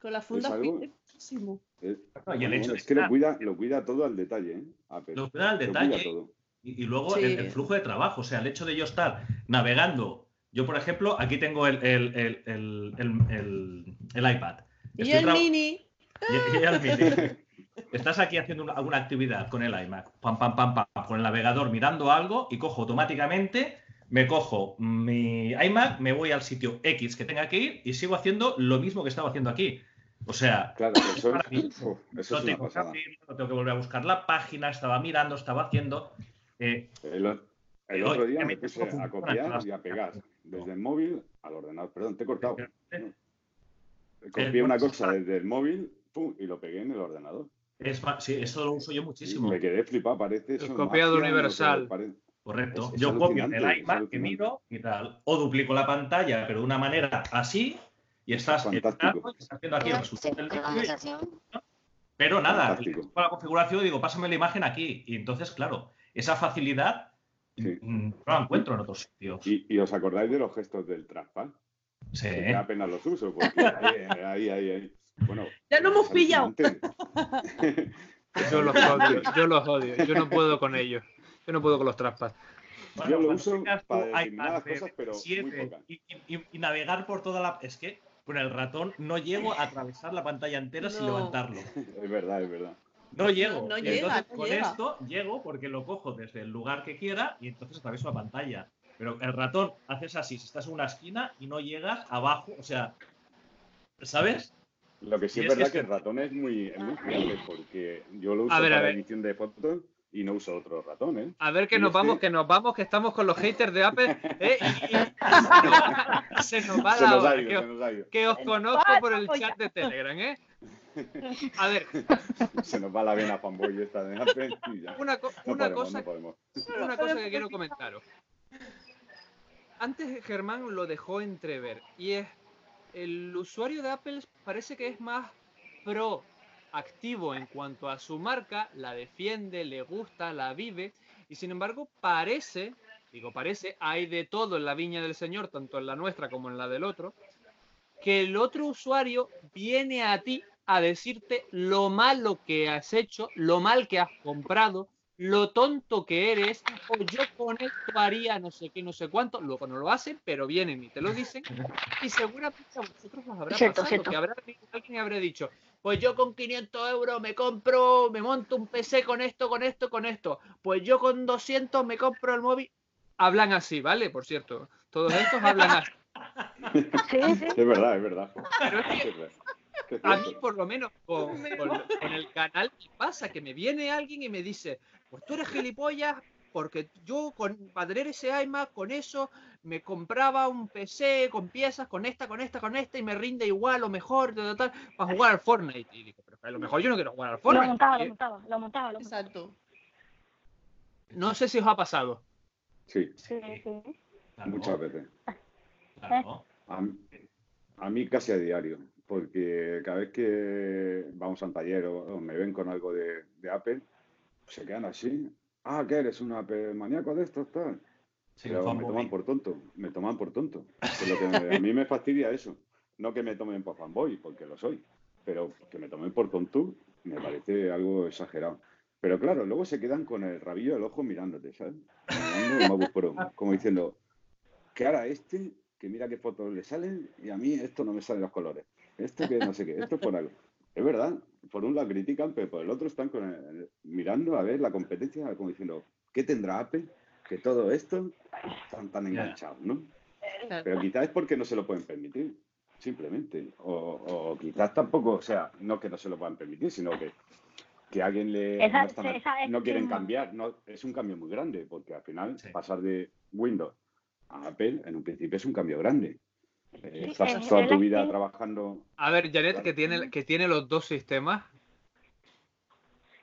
Con la funda algo- pierde muchísimo. Es, No, y el hecho de es que lo cuida, lo cuida todo al detalle, ¿eh? Apple. Lo cuida al detalle. cuida todo. Y, y luego Sí. el, el flujo de trabajo, o sea, el hecho de yo estar navegando. Yo, por ejemplo, aquí tengo el, el, el, el, el- el- el iPad. Y Estoy el tra- mini. y- y el mini. Estás aquí haciendo una- alguna actividad con el iMac, pam, pam, pam, pam, con el navegador mirando algo y cojo automáticamente, me cojo mi iMac, me voy al sitio X que tenga que ir y sigo haciendo lo mismo que estaba haciendo aquí. O sea, Claro, eso es, eso no es tengo que pasada. abrir, no tengo que volver a buscar la página, estaba mirando, estaba haciendo. eh, El, otro día me puse a copiar y a pegar desde el móvil al ordenador. Perdón, te he cortado. Eh, Copié una cosa desde el móvil pum, y lo pegué en el ordenador. es sí, eso lo uso yo muchísimo. Me quedé flipado, parece El copiado magia, no sé, universal. pare- Correcto. Es- es Yo copio el iMac que miro y tal. O duplico la pantalla, pero de una manera así. Y estás haciendo aquí el resultado del vídeo. Sincronización. Pero nada, con la configuración digo, pásame la imagen aquí. Y entonces, claro, esa facilidad Sí. mm, no la encuentro en otros sitios. Y, y os acordáis de los gestos del trackpad, Sí. que apenas los uso, porque ahí, ahí, ahí, ahí. Bueno, Ya lo hemos pillado. Yo los odio, yo los odio, yo no puedo con ellos. Yo no puedo con los traspas. Yo lo uso para iPad determinadas de cosas, pero muy 27 pocas. y, y- y- y navegar por toda la. Es que con el ratón no llego a atravesar la pantalla entera sin No. levantarlo. Es verdad, es verdad. No llego. No, llega, entonces no con llega. esto llego porque lo cojo desde el lugar que quiera y entonces atravieso la pantalla. Pero el ratón haces así, si estás en una esquina y no llegas abajo, o sea, ¿sabes? Lo que sí es es verdad que que el ratón es muy, es muy fiable, porque yo lo uso A ver, a para ver. edición de fotos y no uso otro ratón, ¿eh? A ver que Y nos este- vamos, que nos vamos, que estamos con los haters de Apple. ¿eh? Y, se nos va la hora. Que, os- que conozco por el chat de Telegram, ¿eh? A ver, Se nos va la vena fanboy esta de Apple y ya. una, co- No una podemos, cosa no podemos. una cosa que quiero comentaros. Antes Germán lo dejó entrever y es el usuario de Apple parece que es más proactivo en cuanto a su marca, la defiende, le gusta, la vive. Y sin embargo parece, digo parece, hay de todo en la viña del Señor, tanto en la nuestra como en la del otro, que el otro usuario viene a ti a decirte lo malo que has hecho, lo mal que has comprado, lo tonto que eres, o yo con esto haría no sé qué, no sé cuánto, luego no lo hacen, pero vienen y te lo dicen, y seguramente a vosotros os habrá Cierto, pasado, cierto. que habrá alguien habrá dicho, pues yo con 500 euros me compro, me monto un PC con esto, con esto, con esto, pues yo con 200 me compro el móvil, hablan así, ¿vale? Por cierto, todos estos hablan así. Sí, sí. Es verdad, es verdad. Pero es que a mí, por lo menos, con, con- con el canal me pasa que me viene alguien y me dice, pues tú eres gilipollas porque yo con, para tener ese iMac, con eso, me compraba un PC con piezas, con esta, con esta, con esta, y me rinde igual o mejor, tal, tal, tal, para jugar al Fortnite. Y digo, pero a lo mejor yo no quiero jugar al Lo Fortnite. montaba, lo montaba, lo montaba, lo montaba. Exacto. No sé si os ha pasado. Sí, Sí, sí. Claro, muchas veces. claro. A mí, a mí casi a diario. porque cada vez que vamos a un taller o, me ven con algo de, Apple, se quedan así. Ah, ¿qué eres? ¿Un Apple maníaco de estos? Tal. Pero me toman por tonto, me toman por tonto. lo que a mí me fastidia eso. No que me tomen por fanboy, porque lo soy, pero que me tomen por tonto me parece algo exagerado. Pero claro, luego se quedan con el rabillo del ojo mirándote, ¿sabes? como diciendo, ¿qué hará este? Que mira qué fotos le salen y a mí esto no me salen los colores. Esto que no sé qué, esto es por algo. Es verdad, por un lado critican, pero por el otro están con mirando a ver la competencia, como diciendo, ¿qué tendrá Apple? Que todo esto están tan enganchados, ¿no? Pero quizás es porque no se lo pueden permitir, simplemente. O, quizás tampoco, o sea, no que no se lo puedan permitir, sino que que alguien le no, quieren cambiar. No, es un cambio muy grande, porque al final pasar de Windows a Apple en un principio es un cambio grande. Eh, estás toda tu vida trabajando. A ver, Janet, que tiene, que tiene los dos sistemas.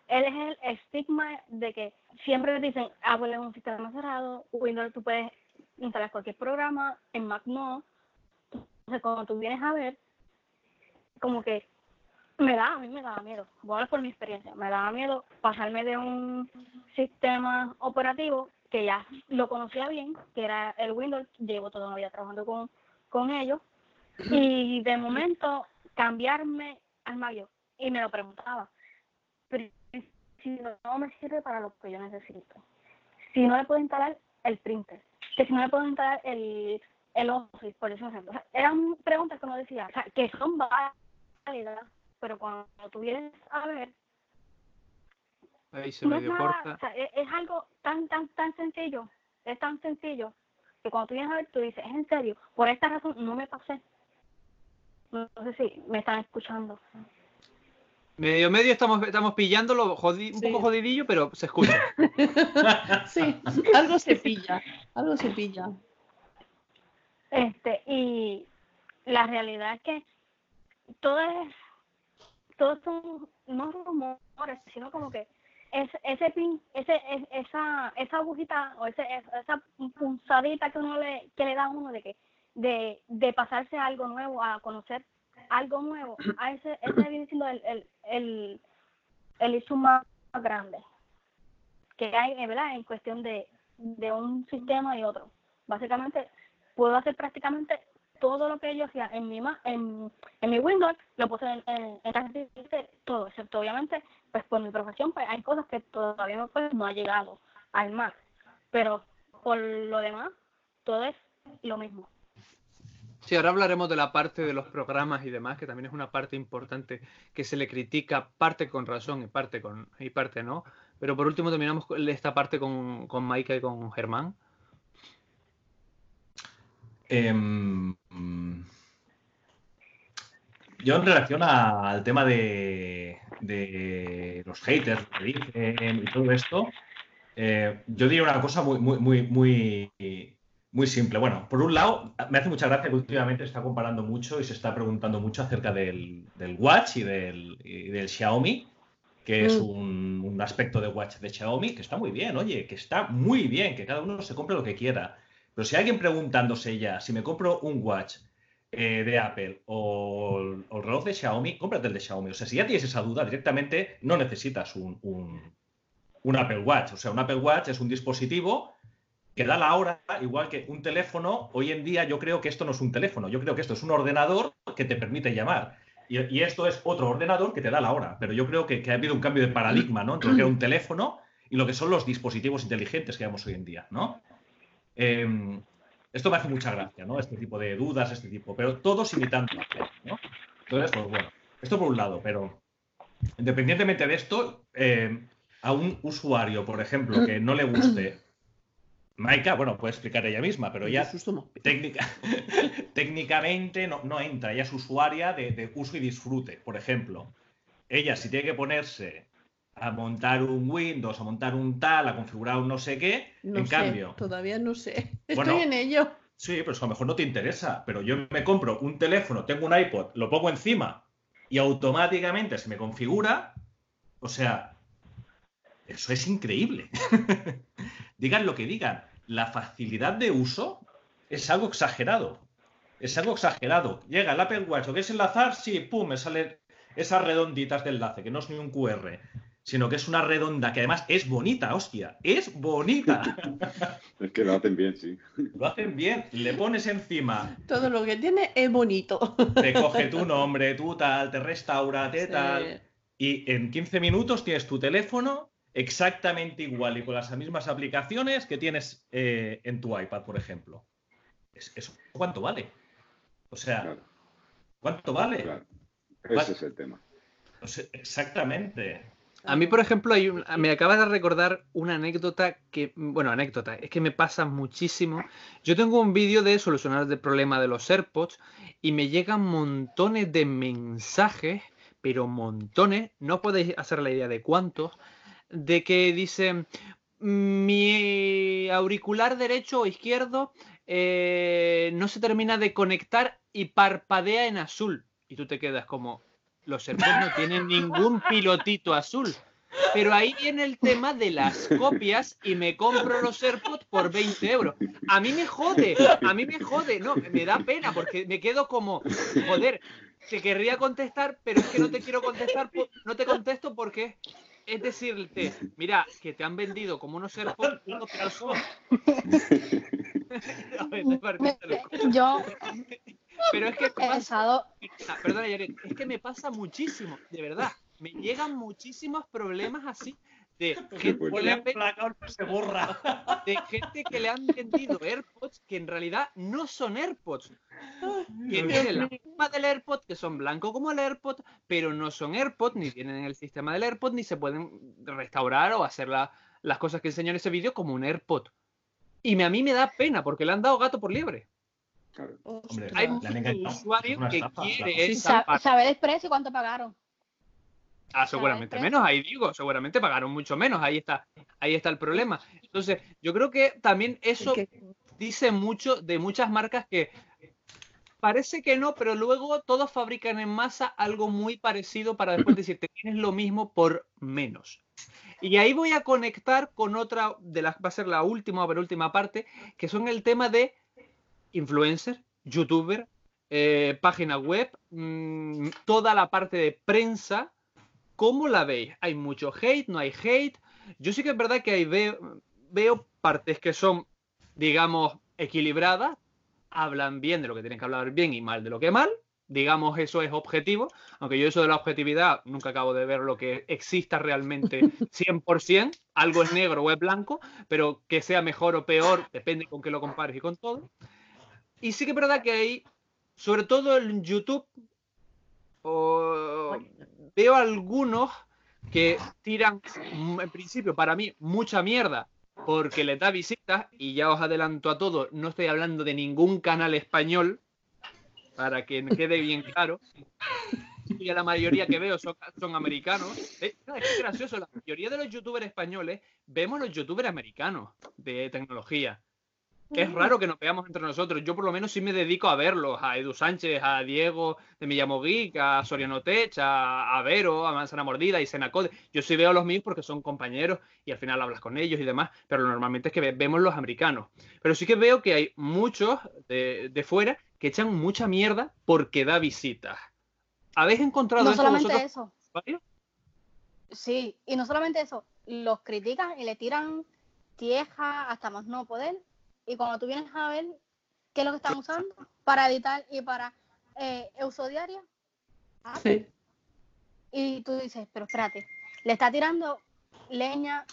Él es el estigma de que siempre dicen Apple es un sistema cerrado, Windows tú puedes instalar cualquier programa, en Mac no. Entonces, cuando tú vienes a ver, como que me da, a mí me daba miedo, voy a hablar por mi experiencia, me daba miedo pasarme de un sistema operativo que ya lo conocía bien, que era el Windows, llevo toda una vida trabajando con, con ellos, y de momento cambiarme al Mario, y me lo preguntaba, pero si no me sirve para lo que yo necesito, si no le puedo instalar el printer, que si no le puedo instalar el, el Office, por ejemplo, eran preguntas que uno decía, o sea, que son válidas, pero cuando tú vienes a ver, Ahí se no es, nada, e-, es, algo tan, tan, tan sencillo, es tan sencillo, que cuando tú vienes a ver, tú dices, es en serio, por esta razón no me pasé. No, sé si me están escuchando. Medio medio estamos, estamos pillándolo, un poco jodidillo, pero se escucha. sí, algo se pilla, algo se pilla. Este, y la realidad es que todo es todos son no rumores, sino como que es, ese pin, ese, esa, esa agujita o ese, esa punzadita que uno le, que le da a uno de que de, de pasarse a algo nuevo, a conocer algo nuevo, a ese, ese viene siendo el, el, el, el más grande que hay ¿verdad? en cuestión de, de un sistema y otro. Básicamente, puedo hacer prácticamente todo lo que yo hacía en mi en, en mi Windows lo puse en, en, en todo, excepto obviamente, pues por mi profesión, pues hay cosas que todavía no, pues, no ha llegado al Mac. Pero por lo demás, todo es lo mismo. Sí, ahora hablaremos de la parte de los programas y demás, que también es una parte importante que se le critica, parte con razón y parte con y parte no. Pero por último terminamos esta parte con, con Maika y con Germán. Em, yo en relación al tema de, los haters y todo esto, eh, yo diría una cosa muy, muy, muy, muy, muy simple. Bueno, por un lado, me hace mucha gracia que últimamente se está comparando mucho y se está preguntando mucho acerca del, Watch y del, del, Xiaomi, que es mm. un, un, aspecto de Watch de Xiaomi que está muy bien, oye, que está muy bien, que cada uno se compre lo que quiera. Pero si alguien preguntándose ya, si me compro un watch eh, de Apple o, el reloj de Xiaomi, cómprate el de Xiaomi. O sea, si ya tienes esa duda, directamente no necesitas un, un, Apple Watch. O sea, un Apple Watch es un dispositivo que da la hora, igual que un teléfono. Hoy en día yo creo que esto no es un teléfono, yo creo que esto es un ordenador que te permite llamar. Y, esto es otro ordenador que te da la hora. Pero yo creo que, ha habido un cambio de paradigma, ¿no? Entre lo que era un teléfono y lo que son los dispositivos inteligentes que vemos hoy en día, ¿no? Em, esto me hace mucha gracia, ¿no? Este tipo de dudas, este tipo, pero todos imitando a ¿no? Entonces, pues bueno, esto por un lado, pero independientemente de esto, em, a un usuario, por ejemplo, que no le guste Maika, bueno, puede explicar ella misma, pero ya técnica, técnicamente no, no, entra, ella es usuaria de, de, uso y disfrute. Por ejemplo, ella si tiene que ponerse a montar un Windows, a montar un tal, a configurar un no sé qué. en cambio. Todavía no sé. Estoy en ello. Sí, pero eso a lo mejor no te interesa. Pero yo me compro un teléfono, tengo un iPod, lo pongo encima y automáticamente se me configura. O sea, eso es increíble. digan lo que digan. La facilidad de uso es algo exagerado. es algo exagerado. Llega el Apple Watch, ¿lo quieres enlazar? Sí, pum, me salen esas redonditas de enlace, que no es ni un QR, sino que es una redonda que además es bonita, hostia, es bonita. es que lo hacen bien, sí. Lo hacen bien, le pones encima. Todo lo que tiene es bonito. Te coge tu nombre, tu tal, te restaura, te tal. Y en 15 minutos tienes tu teléfono exactamente igual y con las mismas aplicaciones que tienes eh, en tu iPad, por ejemplo. ¿Eso cuánto vale? O sea, ¿cuánto vale? Ese es el tema. exactamente. A mí, por ejemplo, me acaba de recordar una anécdota que, bueno, anécdota, es que me pasa muchísimo. Yo tengo un vídeo de solucionar el problema de los AirPods y me llegan montones de mensajes, pero montones, no podéis hacer la idea de cuántos, de que dicen mi auricular derecho o izquierdo eh, no se termina de conectar y parpadea en azul. Y tú te quedas como, los AirPods no tienen ningún pilotito azul. Pero ahí viene el tema de las copias y me compro los AirPods por 20 euros. A mí me jode, a mí me jode, no, me da pena porque me quedo como, joder, te querría contestar, pero es que no te quiero contestar, no te contesto porque es decirte, mira, que te han vendido como unos AirPods, Yo pero es que pasa, perdona, es que me pasa muchísimo, de verdad. Me llegan muchísimos problemas así de gente, que le han, de gente que le han vendido AirPods que en realidad no son AirPods. Que tienen la forma del AirPod, que son blancos como el AirPod, pero no son AirPods, ni tienen el sistema del AirPod, ni se pueden restaurar o hacer las cosas que enseño en ese vídeo como un AirPod. Y a mí me da pena porque le han dado gato por liebre. Hay muchos usuarios que quieren saber el precio y cuánto pagaron. Ah, seguramente menos, ahí digo, seguramente pagaron mucho menos, ahí está, ahí está el problema. Entonces, yo creo que también eso dice mucho de muchas marcas que parece que no, pero luego todos fabrican en masa algo muy parecido para después decirte tienes lo mismo por menos. Y ahí voy a conectar con otra de las, va a ser la última o última parte, que son el tema de influencer, youtuber, eh, página web, mm, toda la parte de prensa. ¿Cómo la veis? ¿Hay mucho hate? ¿No hay hate? Yo sí que es verdad que ahí veo, veo partes que son, digamos, equilibradas, hablan bien de lo que tienen que hablar bien y mal de lo que mal. Digamos, eso es objetivo, aunque yo eso de la objetividad nunca acabo de ver lo que exista realmente 100%, algo es negro o es blanco, pero que sea mejor o peor, depende con qué lo compares y con todo. Y sí que es verdad que hay, sobre todo en YouTube, veo algunos que tiran, mm, en principio, para mí, mucha mierda porque les da visitas y ya os adelanto a todo, no estoy hablando de ningún canal español, para que quede bien claro. Y la mayoría que veo son, americanos. Eh, es gracioso, la mayoría de los youtubers españoles vemos los youtubers americanos de tecnología. Es raro que nos veamos entre nosotros. Yo por lo menos sí me dedico a verlos, a Edu Sánchez, a Diego de Millamo a Soriano Tech, a, Vero, a Manzana Mordida y Senacode. Yo sí veo a los míos porque son compañeros y al final hablas con ellos y demás, pero normalmente es que vemos los americanos. Pero sí que veo que hay muchos de, fuera que echan mucha mierda porque da visitas. ¿Habéis encontrado no solamente eso? Sí, y no solamente eso, los critican y le tiran tieja hasta más no poder y cuando tú vienes a ver qué es lo que están usando para editar y para eh, uso diario, ah, sí. y tú dices, pero espérate, le está tirando leña,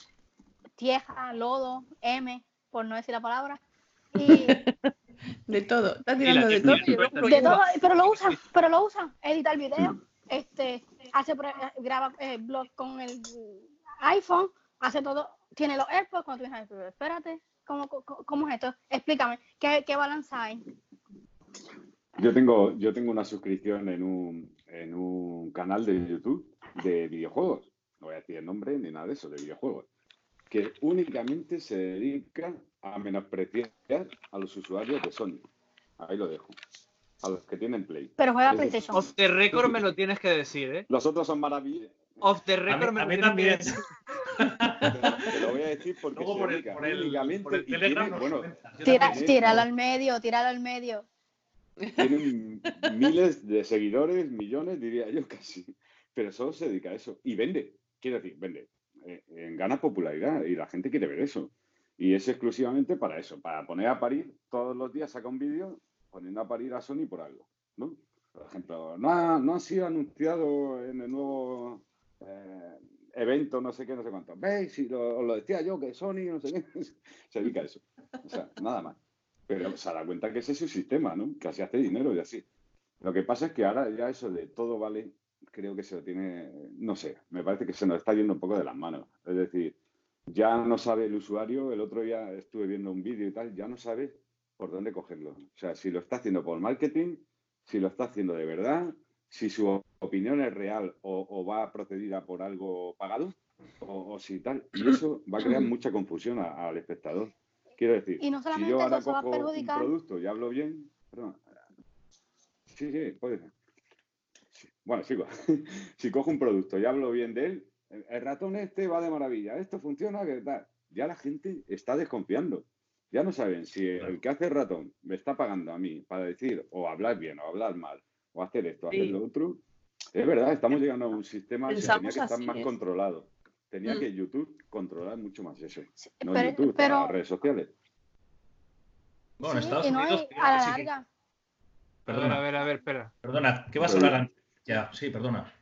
tierra, lodo, M, por no decir la palabra, y de todo, está tirando de todo. De todo, pero lo usan, pero lo usan, editar video, este, hace graba eh, blog con el iPhone, hace todo, tiene los AirPods, cuando tú vienes a ver, espérate, ¿Cómo, cómo, es esto? Explícame, ¿qué, qué balance hay? Yo tengo, yo tengo una suscripción en un, en un canal de YouTube de videojuegos. No voy a decir el nombre ni nada de eso, de videojuegos. Que únicamente se dedica a menospreciar a los usuarios de Sony. Ahí lo dejo. A los que tienen Play. Pero juega PlayStation. Off the record me lo tienes que decir, ¿eh? Los otros son maravillosos. Off the record me lo tienes que decir. Te lo voy a decir porque por el, por el, por el Telegram bueno, tira, tíralo al medio, tíralo al medio. Tienen miles de seguidores, millones, diría yo casi. Pero solo se dedica a eso. Y vende. Quiero decir, vende. Eh, eh, gana popularidad y la gente quiere ver eso. Y es exclusivamente para eso, para poner a parir todos los días, saca un vídeo poniendo a parir a Sony por algo. ¿no? Por ejemplo, no ha, no ha sido anunciado en el nuevo eh, evento, no sé qué, no sé cuánto. ¿Veis? Si lo, lo decía yo, que Sony, no sé qué, se dedica a eso. O sea, nada más. Pero se da cuenta que ese es su sistema, ¿no? Que así hace dinero y así. Lo que pasa es que ahora ya eso de todo vale, creo que se lo tiene, no sé, me parece que se nos está yendo un poco de las manos. Es decir, ya no sabe el usuario, el otro día estuve viendo un vídeo y tal, ya no sabe por dónde cogerlo. O sea, si lo está haciendo por marketing, si lo está haciendo de verdad, si su opinión es real o, va procedida por algo pagado, o, si tal. Y eso va a crear mucha confusión al espectador. Quiero decir, y no si yo ahora cojo un producto y hablo bien, perdón, sí, sí, puede ser. Bueno, sigo. si cojo un producto y hablo bien de él, el ratón este va de maravilla, esto funciona, que tal. Ya la gente está desconfiando. Ya no saben si el que hace el ratón me está pagando a mí para decir o hablar bien o hablar mal o hacer esto, o hacer lo otro. Es verdad, estamos llegando a un sistema que tenía que estar más controlado. Tenía mm. que YouTube controlar mucho más eso. no pero, YouTube, pero... las redes sociales. Bueno, Estados Unidos. a la larga. Perdona, a ver, a ver, espera. Perdona, ¿qué vas a hablar? Ya, sí, perdona.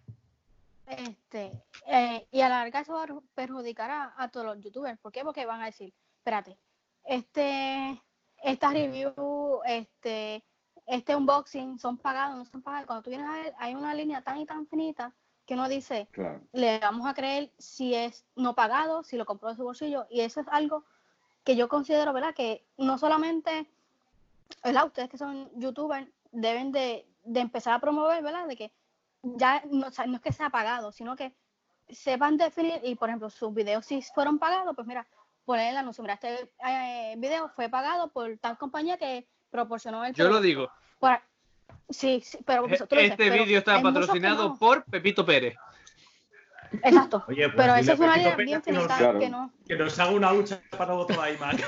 Este, eh, y a la larga eso va a perjudicar a, todos los youtubers. ¿Por qué? Porque van a decir, espérate, este, esta review, este, este unboxing son pagados, no son pagados. Cuando tú vienes a ver, hay una línea tan y tan finita que uno dice, le vamos a creer si es no pagado, si lo compró de su bolsillo. Y eso es algo que yo considero, ¿verdad? Que no solamente, ¿verdad? Ustedes que son youtubers deben de, de empezar a promover, ¿verdad? De que ya no, no es que sea pagado, sino que sepan definir y, por ejemplo, sus videos si fueron pagados, pues mira, poner el anuncio, mira, este eh, video fue pagado por tal compañía que proporcionó el... Yo lo digo. sí, sí, pero... Tú este vídeo está patrocinado por Pepito Pérez. Exacto. Oye, pues pero eso es una idea bien que, que no. Que nos haga una lucha para otro iMac.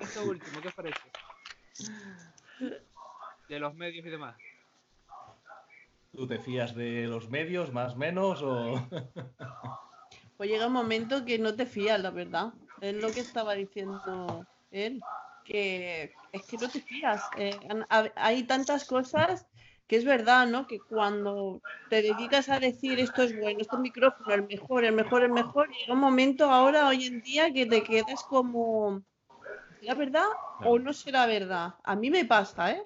esto último, ¿qué os parece? De los medios y demás. ¿Tú te fías de los medios, más o menos? O... pues llega un momento que no te fías, la verdad. Es lo que estaba diciendo él, que es que no te fías. Eh, hay tantas cosas que es verdad, ¿no? Que cuando te dedicas a decir esto es bueno, este micrófono, el mejor, el mejor, el mejor, llega un momento ahora, hoy en día, que te quedas como, ¿será verdad o no será verdad? A mí me pasa, ¿eh?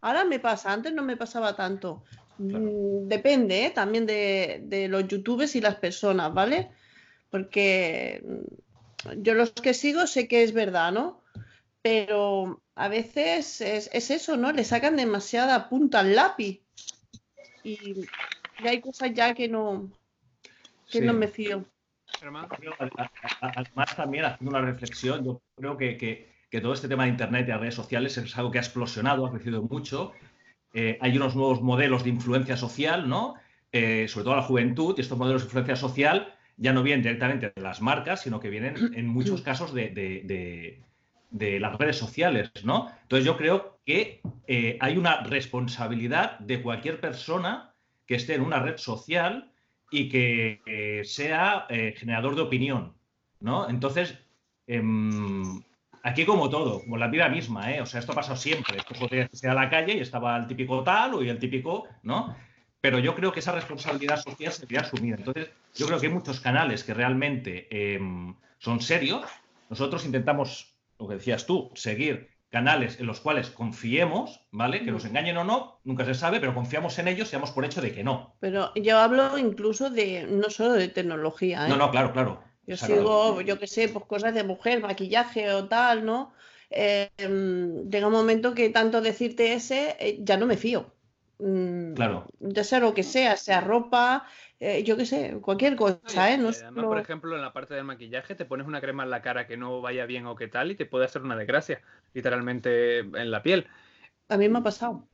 Ahora me pasa, antes no me pasaba tanto. Mm, depende ¿eh? también de, los youtubers y las personas, ¿vale? Porque yo los que sigo sé que es verdad, ¿no? Pero a veces es, eso, ¿no? Le sacan demasiada punta al lápiz. Y, hay cosas ya que no, que no me fío. Además, también haciendo una reflexión, yo creo que, que todo este tema de Internet y las redes sociales es algo que ha explosionado, ha crecido mucho eh, hay unos nuevos modelos de influencia social, ¿no? Eh, sobre todo la juventud, y estos modelos de influencia social ya no vienen directamente de las marcas, sino que vienen en muchos casos de, las redes sociales, ¿no? Entonces yo creo que eh, hay una responsabilidad de cualquier persona que esté en una red social y que sea generador de opinión, ¿no? Entonces, em, Aquí como todo, como la vida misma, ¿eh? O sea, esto ha pasado siempre. Esto podría ser a la calle y estaba el típico tal o el típico, ¿no? Pero yo creo que esa responsabilidad social se debería asumir. Entonces, yo creo que hay muchos canales que realmente em, son serios. Nosotros intentamos, lo que decías tú, seguir canales en los cuales confiemos, ¿vale? Que nos engañen o no, nunca se sabe, pero confiamos en ellos, seamos por hecho de que no. Pero yo hablo incluso de, no solo de tecnología, ¿eh? No, no, claro, claro. Yo sigo, yo qué sé, pues cosas de mujer, maquillaje o tal, ¿no? Em, llega un momento que tanto decirte ese, eh, ya no me fío. Mm, claro. Ya sea lo que sea, sea ropa, eh, yo qué sé, cualquier cosa, ¿eh? No además, por ejemplo, en la parte del maquillaje te pones una crema en la cara que no vaya bien o qué tal y te puede hacer una desgracia, literalmente en la piel. A mí me ha pasado.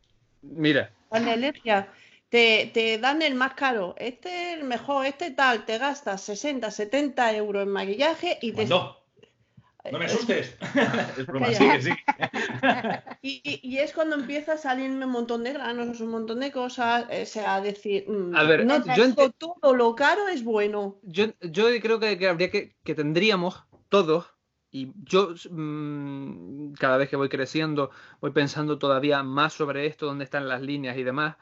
Mira. Con alergia te, dan el más caro, este es el mejor, este tal, te gastas 60, 70 euros en maquillaje y te... No. No me asustes. es broma, sigue, sigue. Y, y- es cuando empieza a salirme un montón de granos, un montón de cosas, o sea, decir, mm, A ver, no yo ente- todo, lo caro es bueno. Yo, yo creo que, que habría que, que tendríamos todos, y yo mm, cada vez que voy creciendo voy pensando todavía más sobre esto, dónde están las líneas y demás.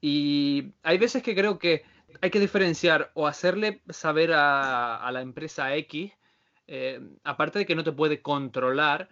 Y hay veces que creo que hay que diferenciar o hacerle saber a, a la empresa X, eh, aparte de que no te puede controlar,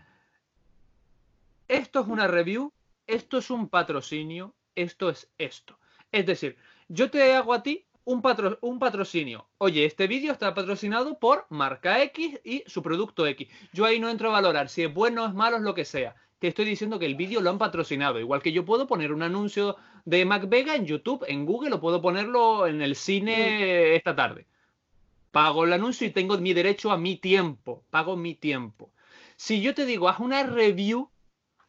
esto es una review, esto es un patrocinio, esto es esto. Es decir, yo te hago a ti un, patro- un patrocinio. Oye, este vídeo está patrocinado por marca X y su producto X. Yo ahí no entro a valorar si es bueno, es malo, es lo que sea. Te estoy diciendo que el vídeo lo han patrocinado. Igual que yo puedo poner un anuncio de MacVega en YouTube, en Google, o puedo ponerlo en el cine esta tarde. Pago el anuncio y tengo mi derecho a mi tiempo. Pago mi tiempo. Si yo te digo, haz una review,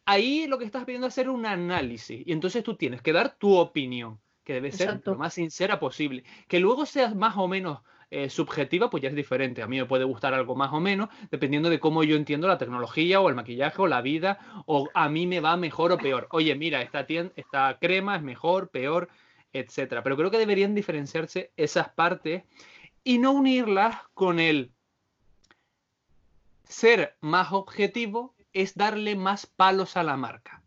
ahí lo que estás pidiendo es hacer un análisis. Y entonces tú tienes que dar tu opinión, que debe ser Exacto. lo más sincera posible. Que luego seas más o menos eh, subjetiva, pues ya es diferente. A mí me puede gustar algo más o menos, dependiendo de cómo yo entiendo la tecnología o el maquillaje o la vida, o a mí me va mejor o peor. Oye, mira, esta, esta crema es mejor, peor, etcétera. Pero creo que deberían diferenciarse esas partes y no unirlas con el ser más objetivo es darle más palos a la marca.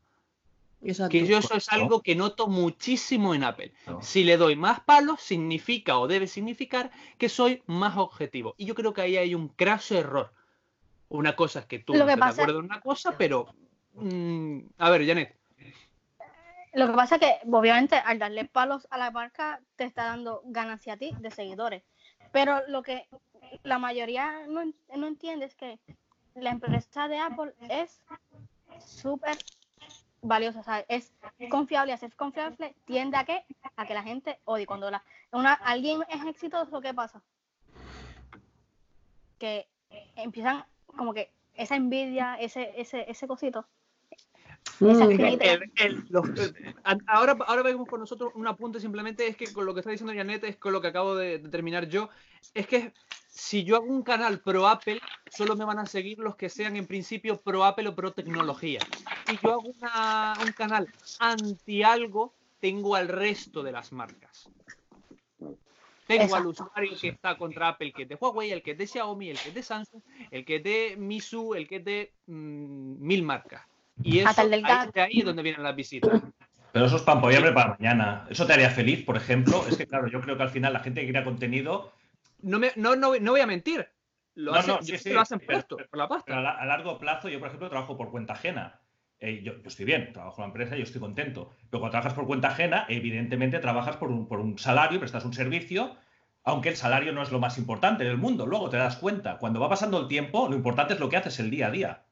Exacto. Que yo eso es algo que noto muchísimo en Apple. No. Si le doy más palos, significa o debe significar que soy más objetivo. Y yo creo que ahí hay un craso error. Una cosa es que tú Lo no que pasa- acuerdo en una cosa, pero... mm, a ver, Janet. Lo que pasa es que, obviamente, al darle palos a la marca, te está dando ganancia a ti de seguidores. Pero lo que la mayoría no, no entiende es que la empresa de Apple es súper valiosa, o es confiable, hacer confiable tiende a que a que la gente odie cuando la, una, alguien es exitoso, ¿qué pasa? Que empiezan como que esa envidia, ese, ese, ese cosito, esa crítica. El- el- los- eh, a- ahora, ahora vemos con nosotros un apunte simplemente es que con lo que está diciendo Janet es con lo que acabo de, de terminar yo es que si yo hago un canal pro Apple solo me van a seguir los que sean en principio pro Apple o pro tecnología si yo hago una- un canal anti algo tengo al resto de las marcas tengo al usuario que está contra Apple, el que es de Huawei, el que es de Xiaomi, el que es de Samsung, el que es de Misu, el que es de mm, mil marcas. Y eso, Hasta el del ahí, de ahí es donde vienen las visitas. Pero eso es pan para para mañana. ¿Eso te haría feliz, por ejemplo? Es que, claro, yo creo que al final la gente que crea contenido, No, me, no, no, no voy a mentir. Lo, No, hacen, no, yo sí, lo hacen pero- puesto, por la pero a, pasta. la- a largo plazo, yo, por ejemplo, trabajo por cuenta ajena. Eh, yo, yo estoy bien, trabajo en la empresa, yo estoy contento. Pero cuando trabajas por cuenta ajena, evidentemente trabajas por un, por un salario, prestas un servicio, aunque el salario no es lo más importante del mundo. Luego te das cuenta, cuando va pasando el tiempo, lo importante es lo que haces el día a día.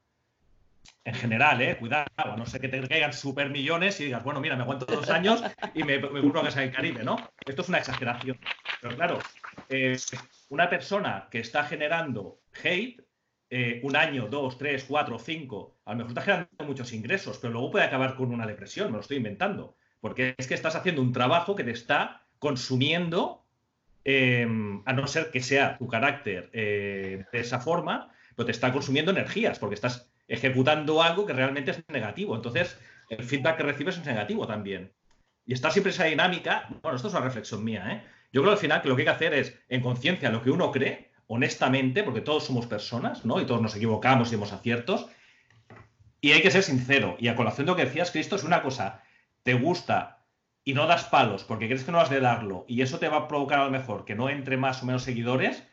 En general, ¿eh? Cuidado, a no sé que te caigan super millones y digas, bueno, mira, me aguanto dos años y me, me compro una casa en el Caribe, ¿no? Esto es una exageración. Pero claro, eh, una persona que está generando hate, eh, un año, dos, tres, cuatro, cinco, a lo mejor está generando muchos ingresos, pero luego puede acabar con una depresión, me lo estoy inventando. Porque es que estás haciendo un trabajo que te está consumiendo, eh, a no ser que sea tu carácter eh, de esa forma, pero te está consumiendo energías, porque estás ejecutando algo que realmente es negativo. Entonces, el feedback que recibes es negativo también. Y estar siempre esa dinámica, bueno, esto es una reflexión mía, ¿eh? Yo creo al final que lo que hay que hacer es, en conciencia, lo que uno cree, honestamente, porque todos somos personas, ¿no? Y todos nos equivocamos y hacemos aciertos. Y hay que ser sincero. Y a colación de lo que decías, Cristo, es una cosa, te gusta y no das palos porque crees que no has de darlo y eso te va a provocar a lo mejor que no entre más o menos seguidores,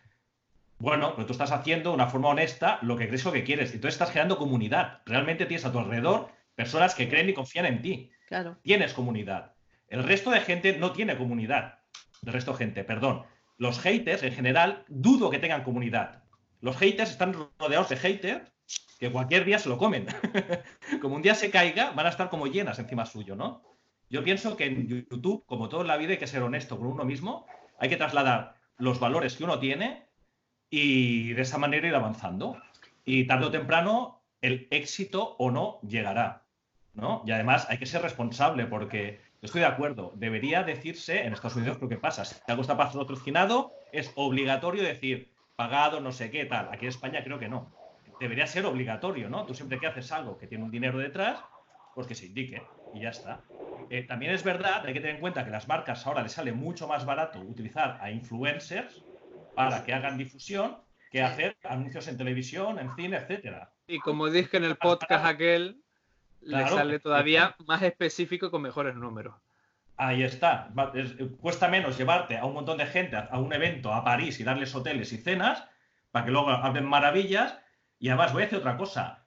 bueno, pero tú estás haciendo de una forma honesta lo que crees lo que quieres. Y tú estás generando comunidad. Realmente tienes a tu alrededor personas que creen y confían en ti. Claro. Tienes comunidad. El resto de gente no tiene comunidad. El resto de gente, perdón. Los haters, en general, dudo que tengan comunidad. Los haters están rodeados de haters que cualquier día se lo comen. como un día se caiga, van a estar como llenas encima suyo, ¿no? Yo pienso que en YouTube, como todo en la vida, hay que ser honesto con uno mismo, hay que trasladar los valores que uno tiene y de esa manera ir avanzando. Y tarde o temprano el éxito o no llegará, ¿no? Y además hay que ser responsable porque estoy de acuerdo, debería decirse en Estados Unidos lo que pasa. Si algo está patrocinado, es obligatorio decir pagado, no sé qué, tal. Aquí en España creo que no. debería ser obligatorio, ¿no? Tú siempre que haces algo que tiene un dinero detrás, pues que se indique y ya está. Eh, también es verdad, hay que tener en cuenta que las marcas ahora les sale mucho más barato utilizar a influencers para que hagan difusión que hacer anuncios en televisión, en cine, etcétera. Y como dije en el podcast aquel, le sale todavía más específico y con mejores números. Ahí está. cuesta menos llevarte a un montón de gente a, un evento a París y darles hoteles y cenas para que luego hablen maravillas. Y además voy a decir otra cosa.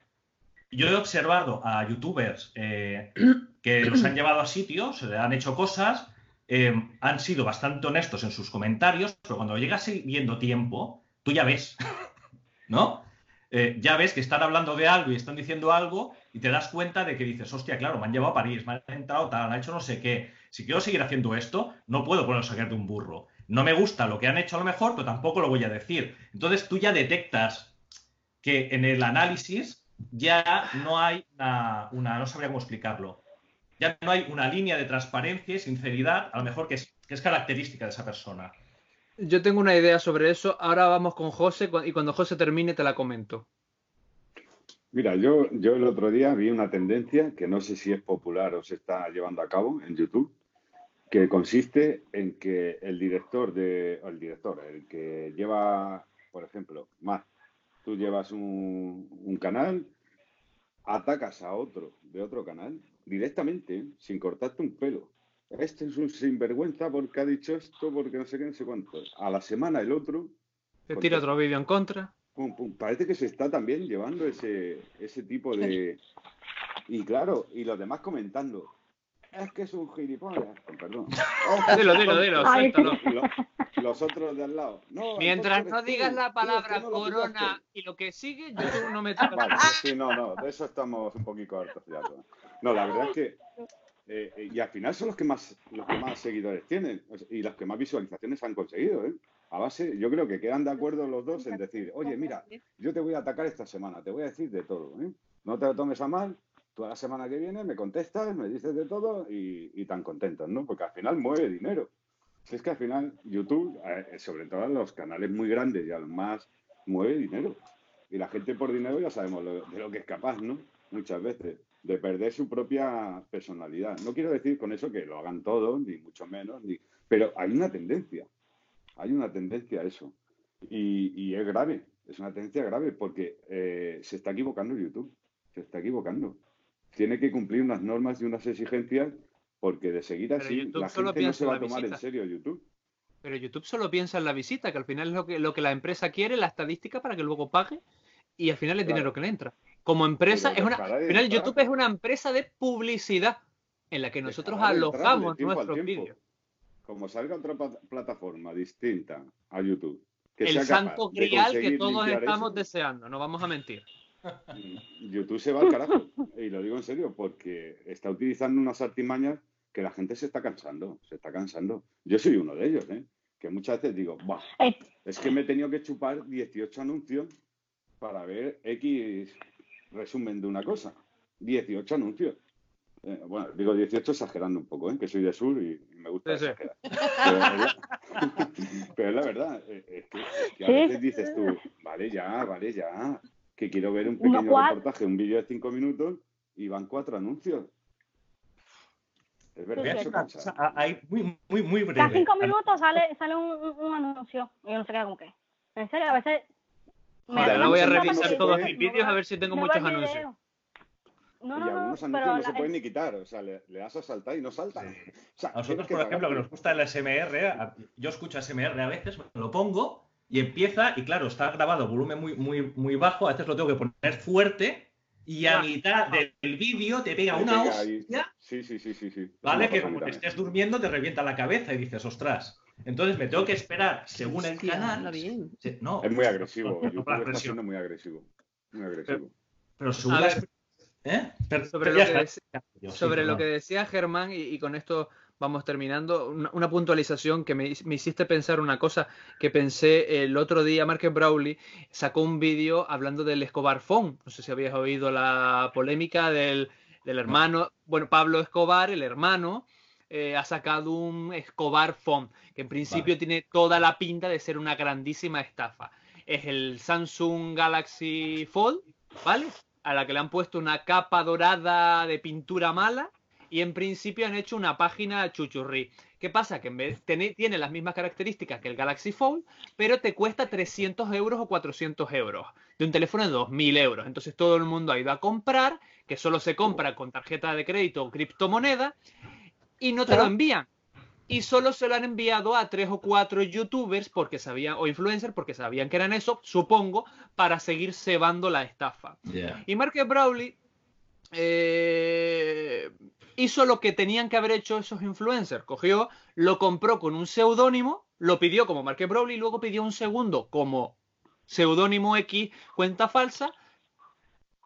Yo he observado a youtubers eh, que los han llevado a sitios, se le han hecho cosas, eh, han sido bastante honestos en sus comentarios, pero cuando llegas viendo tiempo, tú ya ves, ¿no? Eh, ya ves que están hablando de algo y están diciendo algo y te das cuenta de que dices, hostia, claro, me han llevado a París, me han entrado tal, han hecho no sé qué. Si quiero seguir haciendo esto, no puedo poner a sacar de un burro. No me gusta lo que han hecho a lo mejor, pero tampoco lo voy a decir. Entonces tú ya detectas que en el análisis ya no hay una, no sabría cómo explicarlo, ya no hay una línea de transparencia y sinceridad, a lo mejor que es, que es característica de esa persona. Yo tengo una idea sobre eso. Ahora vamos con José y cuando José termine te la comento. Mira, yo, yo el otro día vi una tendencia que no sé si es popular o se está llevando a cabo en YouTube, que consiste en que el director de, el director, el que lleva, por ejemplo, más, tú llevas un, un canal, atacas a otro de otro canal directamente, sin cortarte un pelo este es un sinvergüenza porque ha dicho esto, porque no sé qué, no sé cuánto. A la semana el otro. Te tira otro vídeo en contra. Parece que se está también llevando ese, ese tipo de. Y claro, y los demás comentando. Es que es un gilipollas. perdón. dilo, dilo, dilo. Los, otros de al lado. Mientras no digas la palabra corona y lo que sigue, yo no me toca. Vale, sí, no, no. De eso estamos un poquito hartos ya. No, la verdad es que eh, eh, y al final son los que más los que más seguidores tienen y los que más visualizaciones han conseguido. ¿eh? A base, yo creo que quedan de acuerdo los dos en decir, oye, mira, yo te voy a atacar esta semana, te voy a decir de todo. No te lo tomes a mal, tú a la semana que viene me contestas, me dices de todo y, tan contentos, ¿no? Porque al final mueve dinero. Si es que al final YouTube, sobre todo los canales muy grandes y al más, mueve dinero. Y la gente por dinero ya sabemos de lo que es capaz, ¿no? Muchas veces de perder su propia personalidad. No quiero decir con eso que lo hagan todos, ni mucho menos, ni... pero hay una tendencia, hay una tendencia a eso. Y, es grave, es una tendencia grave porque eh, se está equivocando YouTube, se está equivocando. Tiene que cumplir unas normas y unas exigencias porque de seguir así la gente no se va a tomar en serio YouTube. Pero YouTube solo piensa en la visita, que al final es lo que, lo que la empresa quiere, la estadística para que luego pague y al final es dinero que le entra. Como empresa, es una, al final YouTube es una empresa de publicidad en la que nosotros alojamos nuestros vídeos. Como salga otra plataforma distinta a YouTube. el santo grial que todos estamos deseando, no vamos a mentir. YouTube se va al carajo, y lo digo en serio, porque está utilizando unas artimañas que la gente se está cansando, se está cansando. Yo soy uno de ellos, ¿eh? que muchas veces digo, eh. es que me he tenido que chupar 18 anuncios para ver X resumen de una cosa. 18 anuncios. Eh, bueno, digo 18 exagerando un poco, ¿eh? que soy de sur y, me gusta exagerar. Pero, es la verdad, eh, es que, a veces dices tú, vale ya, vale ya, que quiero ver un pequeño reportaje, un vídeo de 5 minutos y van cuatro anuncios. Es verdad, hay muy, muy, muy breve. Cada cinco minutos sale, sale un, un, anuncio y no se queda como que. En serio, a veces Ahora voy a revisar todos mis vídeos a ver si tengo muchos anuncios. No, no, y algunos anuncios no se pueden ni quitar, o sea, le, das a saltar y no saltan. a nosotros, por ejemplo, que nos gusta el SMR, yo escucho SMR a veces, me lo pongo y empieza, y claro, está grabado volumen muy, muy, muy bajo, a veces lo tengo que poner fuerte y a mitad del vídeo te pega una hostia. Sí, sí, sí, sí, sí. Vale, que como te estés durmiendo te revienta la cabeza y dices, ostras. Entonces me tengo que esperar según el canal. No, es muy agresivo. YouTube está siendo muy agresivo. Muy agresivo. Pero, según ¿Eh? sobre, lo que, decía Germán, y, con esto vamos terminando, una, puntualización que me, hiciste pensar una cosa que pensé el otro día, Mark Brawley sacó un vídeo hablando del Escobar Phone. No sé si habías oído la polémica del, del hermano, bueno, Pablo Escobar, el hermano, eh, ha sacado un Escobar Phone, que en principio tiene toda la pinta de ser una grandísima estafa. es el Samsung Galaxy Fold, ¿vale? A la que le han puesto una capa dorada de pintura mala y en principio han hecho una página chuchurri. ¿Qué pasa? Que en vez tiene, tiene las mismas características que el Galaxy Fold, pero te cuesta 300 euros o 400 euros de un teléfono de 2.000 euros. Entonces todo el mundo ha ido a comprar, que solo se compra con tarjeta de crédito o criptomoneda, y no te lo envían. Y solo se lo han enviado a tres o cuatro youtubers porque sabían, o influencers porque sabían que eran eso, supongo, para seguir cebando la estafa. Y Mark Brawley eh, hizo lo que tenían que haber hecho esos influencers. Cogió, lo compró con un seudónimo, lo pidió como Mark Brawley y luego pidió un segundo como seudónimo X, cuenta falsa.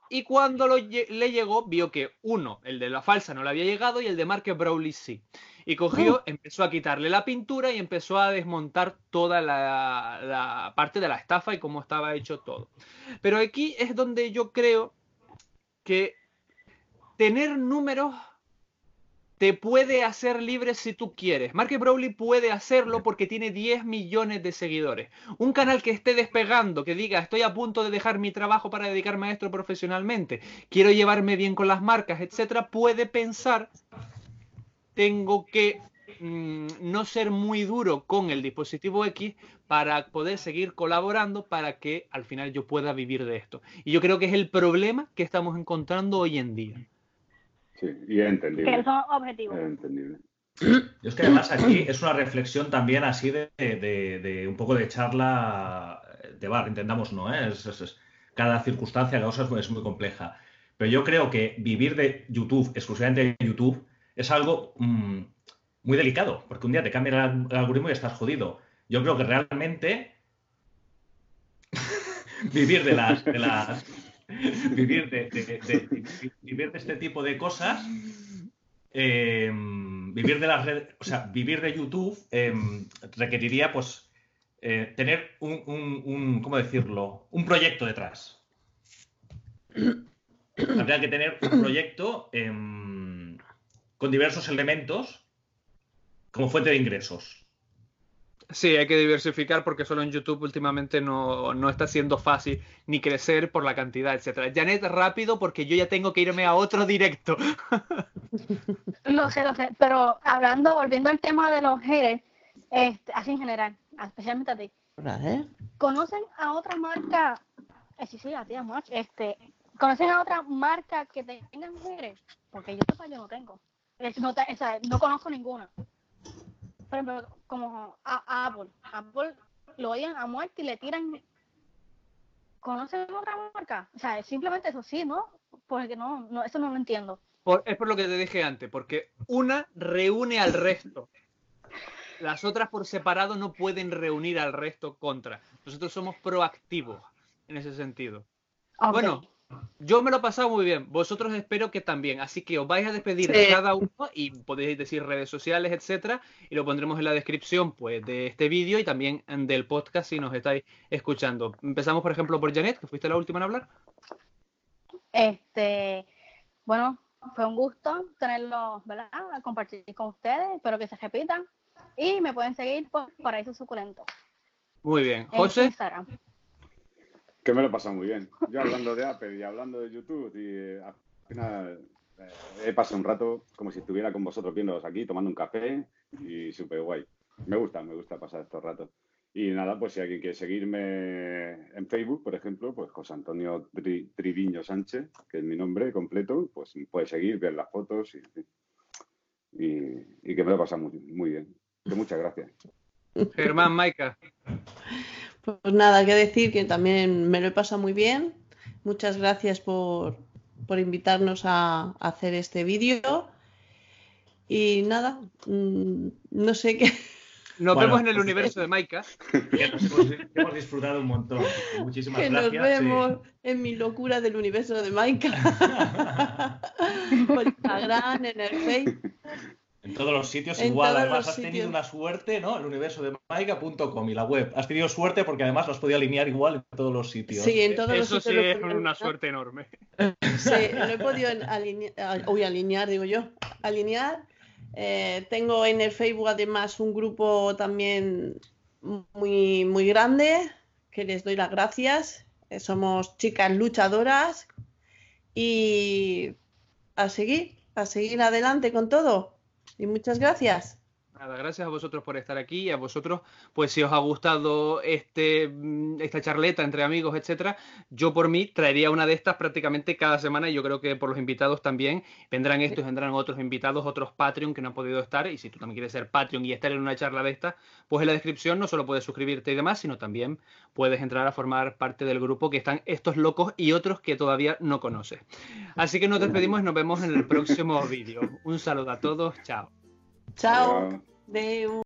Y cuando le llegó, vio que uno, el de la falsa, no le había llegado y el de Mark Brawley sí. Y cogió, empezó a quitarle la pintura y empezó a desmontar toda la, parte de la estafa y cómo estaba hecho todo. Pero aquí es donde yo creo que tener números te puede hacer libre si tú quieres. Mark Brawley puede hacerlo porque tiene 10 millones de seguidores. Un canal que esté despegando, que diga estoy a punto de dejar mi trabajo para dedicarme a esto profesionalmente, quiero llevarme bien con las marcas, etcétera, puede pensar tengo que mm, no ser muy duro con el dispositivo X para poder seguir colaborando para que al final yo pueda vivir de esto. Y yo creo que es el problema que estamos encontrando hoy en día. Sí, y es entendible. Que son objetivos. Es entendible. Yo es que además aquí es una reflexión también así de, un poco de charla de bar, entendamos, ¿no? ¿eh? Es, cada circunstancia, cada cosa es muy, es muy compleja. Pero yo creo que vivir de YouTube, exclusivamente de YouTube, es algo mm, muy delicado, porque un día te cambia el, algoritmo y estás jodido. Yo creo que realmente vivir de las, vivir de, vivir de este tipo de cosas em, vivir de las redes, o sea, vivir de YouTube em, requeriría, pues, eh, tener un, ¿cómo decirlo? Un proyecto detrás. Habría que tener un proyecto em, con diversos elementos como fuente de ingresos. Sí, hay que diversificar porque solo en YouTube últimamente no, está siendo fácil ni crecer por la cantidad, etcétera. Janet, rápido porque yo ya tengo que irme a otro directo. lo sé, lo sé, pero hablando, volviendo al tema de los haters, este, así en general, especialmente a ti. ¿Conocen a otra marca? Eh, sí, sí, a ti, Este, ¿Conocen a otra marca que tengan haters? Porque yo yo no tengo. No, o sea, no conozco ninguna. Por ejemplo, como a, Apple. Apple lo odian a muerte y le tiran. ¿Conocen otra marca? O sea, simplemente eso sí, ¿no? Porque no, no eso no lo entiendo. es por lo que te dije antes, porque una reúne al resto. Las otras por separado no pueden reunir al resto contra. Nosotros somos proactivos en ese sentido. Bueno, yo me lo he pasado muy bien. Vosotros espero que también. Así que os vais a despedir de cada uno y podéis decir redes sociales, etcétera, y lo pondremos en la descripción pues de este vídeo y también del podcast si nos estáis escuchando. Empezamos, por ejemplo, por Janet, que fuiste la última en hablar. Este, bueno, fue un gusto tenerlo, ¿verdad? Compartir con ustedes. Espero que se repitan. Y me pueden seguir por Paraíso Suculento. Muy bien. José que me lo he pasado muy bien. Yo hablando de Apple y hablando de YouTube y eh, al final eh, he pasado un rato como si estuviera con vosotros viéndolos aquí, tomando un café y súper guay. Me gusta, me gusta pasar estos ratos. Y nada, pues si alguien quiere seguirme en Facebook, por ejemplo, pues José Antonio Triviño Sánchez, que es mi nombre completo, pues puede seguir, ver las fotos y, y, que me lo he pasado muy, muy bien. muchas gracias. Germán Maica. Pues nada, que decir que también me lo he pasado muy bien. Muchas gracias por, invitarnos a, hacer este vídeo. Y nada, mm, no sé qué. Nos vemos en el universo de Maika. hemos, disfrutado un montón. Muchísimas que gracias. Nos vemos en mi locura del universo de Maika. por Instagram, en el Facebook. En todos los sitios igual. Además, has tenido una suerte, ¿no? El universo de Maica.com y la web. Has tenido suerte porque además lo has podido alinear igual en todos los sitios. Sí, en todos Eso los sitios. Eso sí es una suerte enorme. Sí, lo he podido alinear, uy, alinear, digo yo. Alinear. Eh, tengo en el Facebook además un grupo también muy, muy grande que les doy las gracias. Eh, somos chicas luchadoras y a seguir, a seguir adelante con todo. Y muchas gracias. Nada, gracias a vosotros por estar aquí y a vosotros, pues si os ha gustado este, mm, esta charleta entre amigos, etcétera, yo por mí traería una de estas prácticamente cada semana y yo creo que por los invitados también vendrán estos, vendrán otros invitados, otros Patreon que no han podido estar y si tú también quieres ser Patreon y estar en una charla de estas, pues en la descripción no solo puedes suscribirte y demás, sino también puedes entrar a formar parte del grupo que están estos locos y otros que todavía no conoces. Así que nos despedimos y nos vemos en el próximo vídeo. Un saludo a todos, chao. Chao. De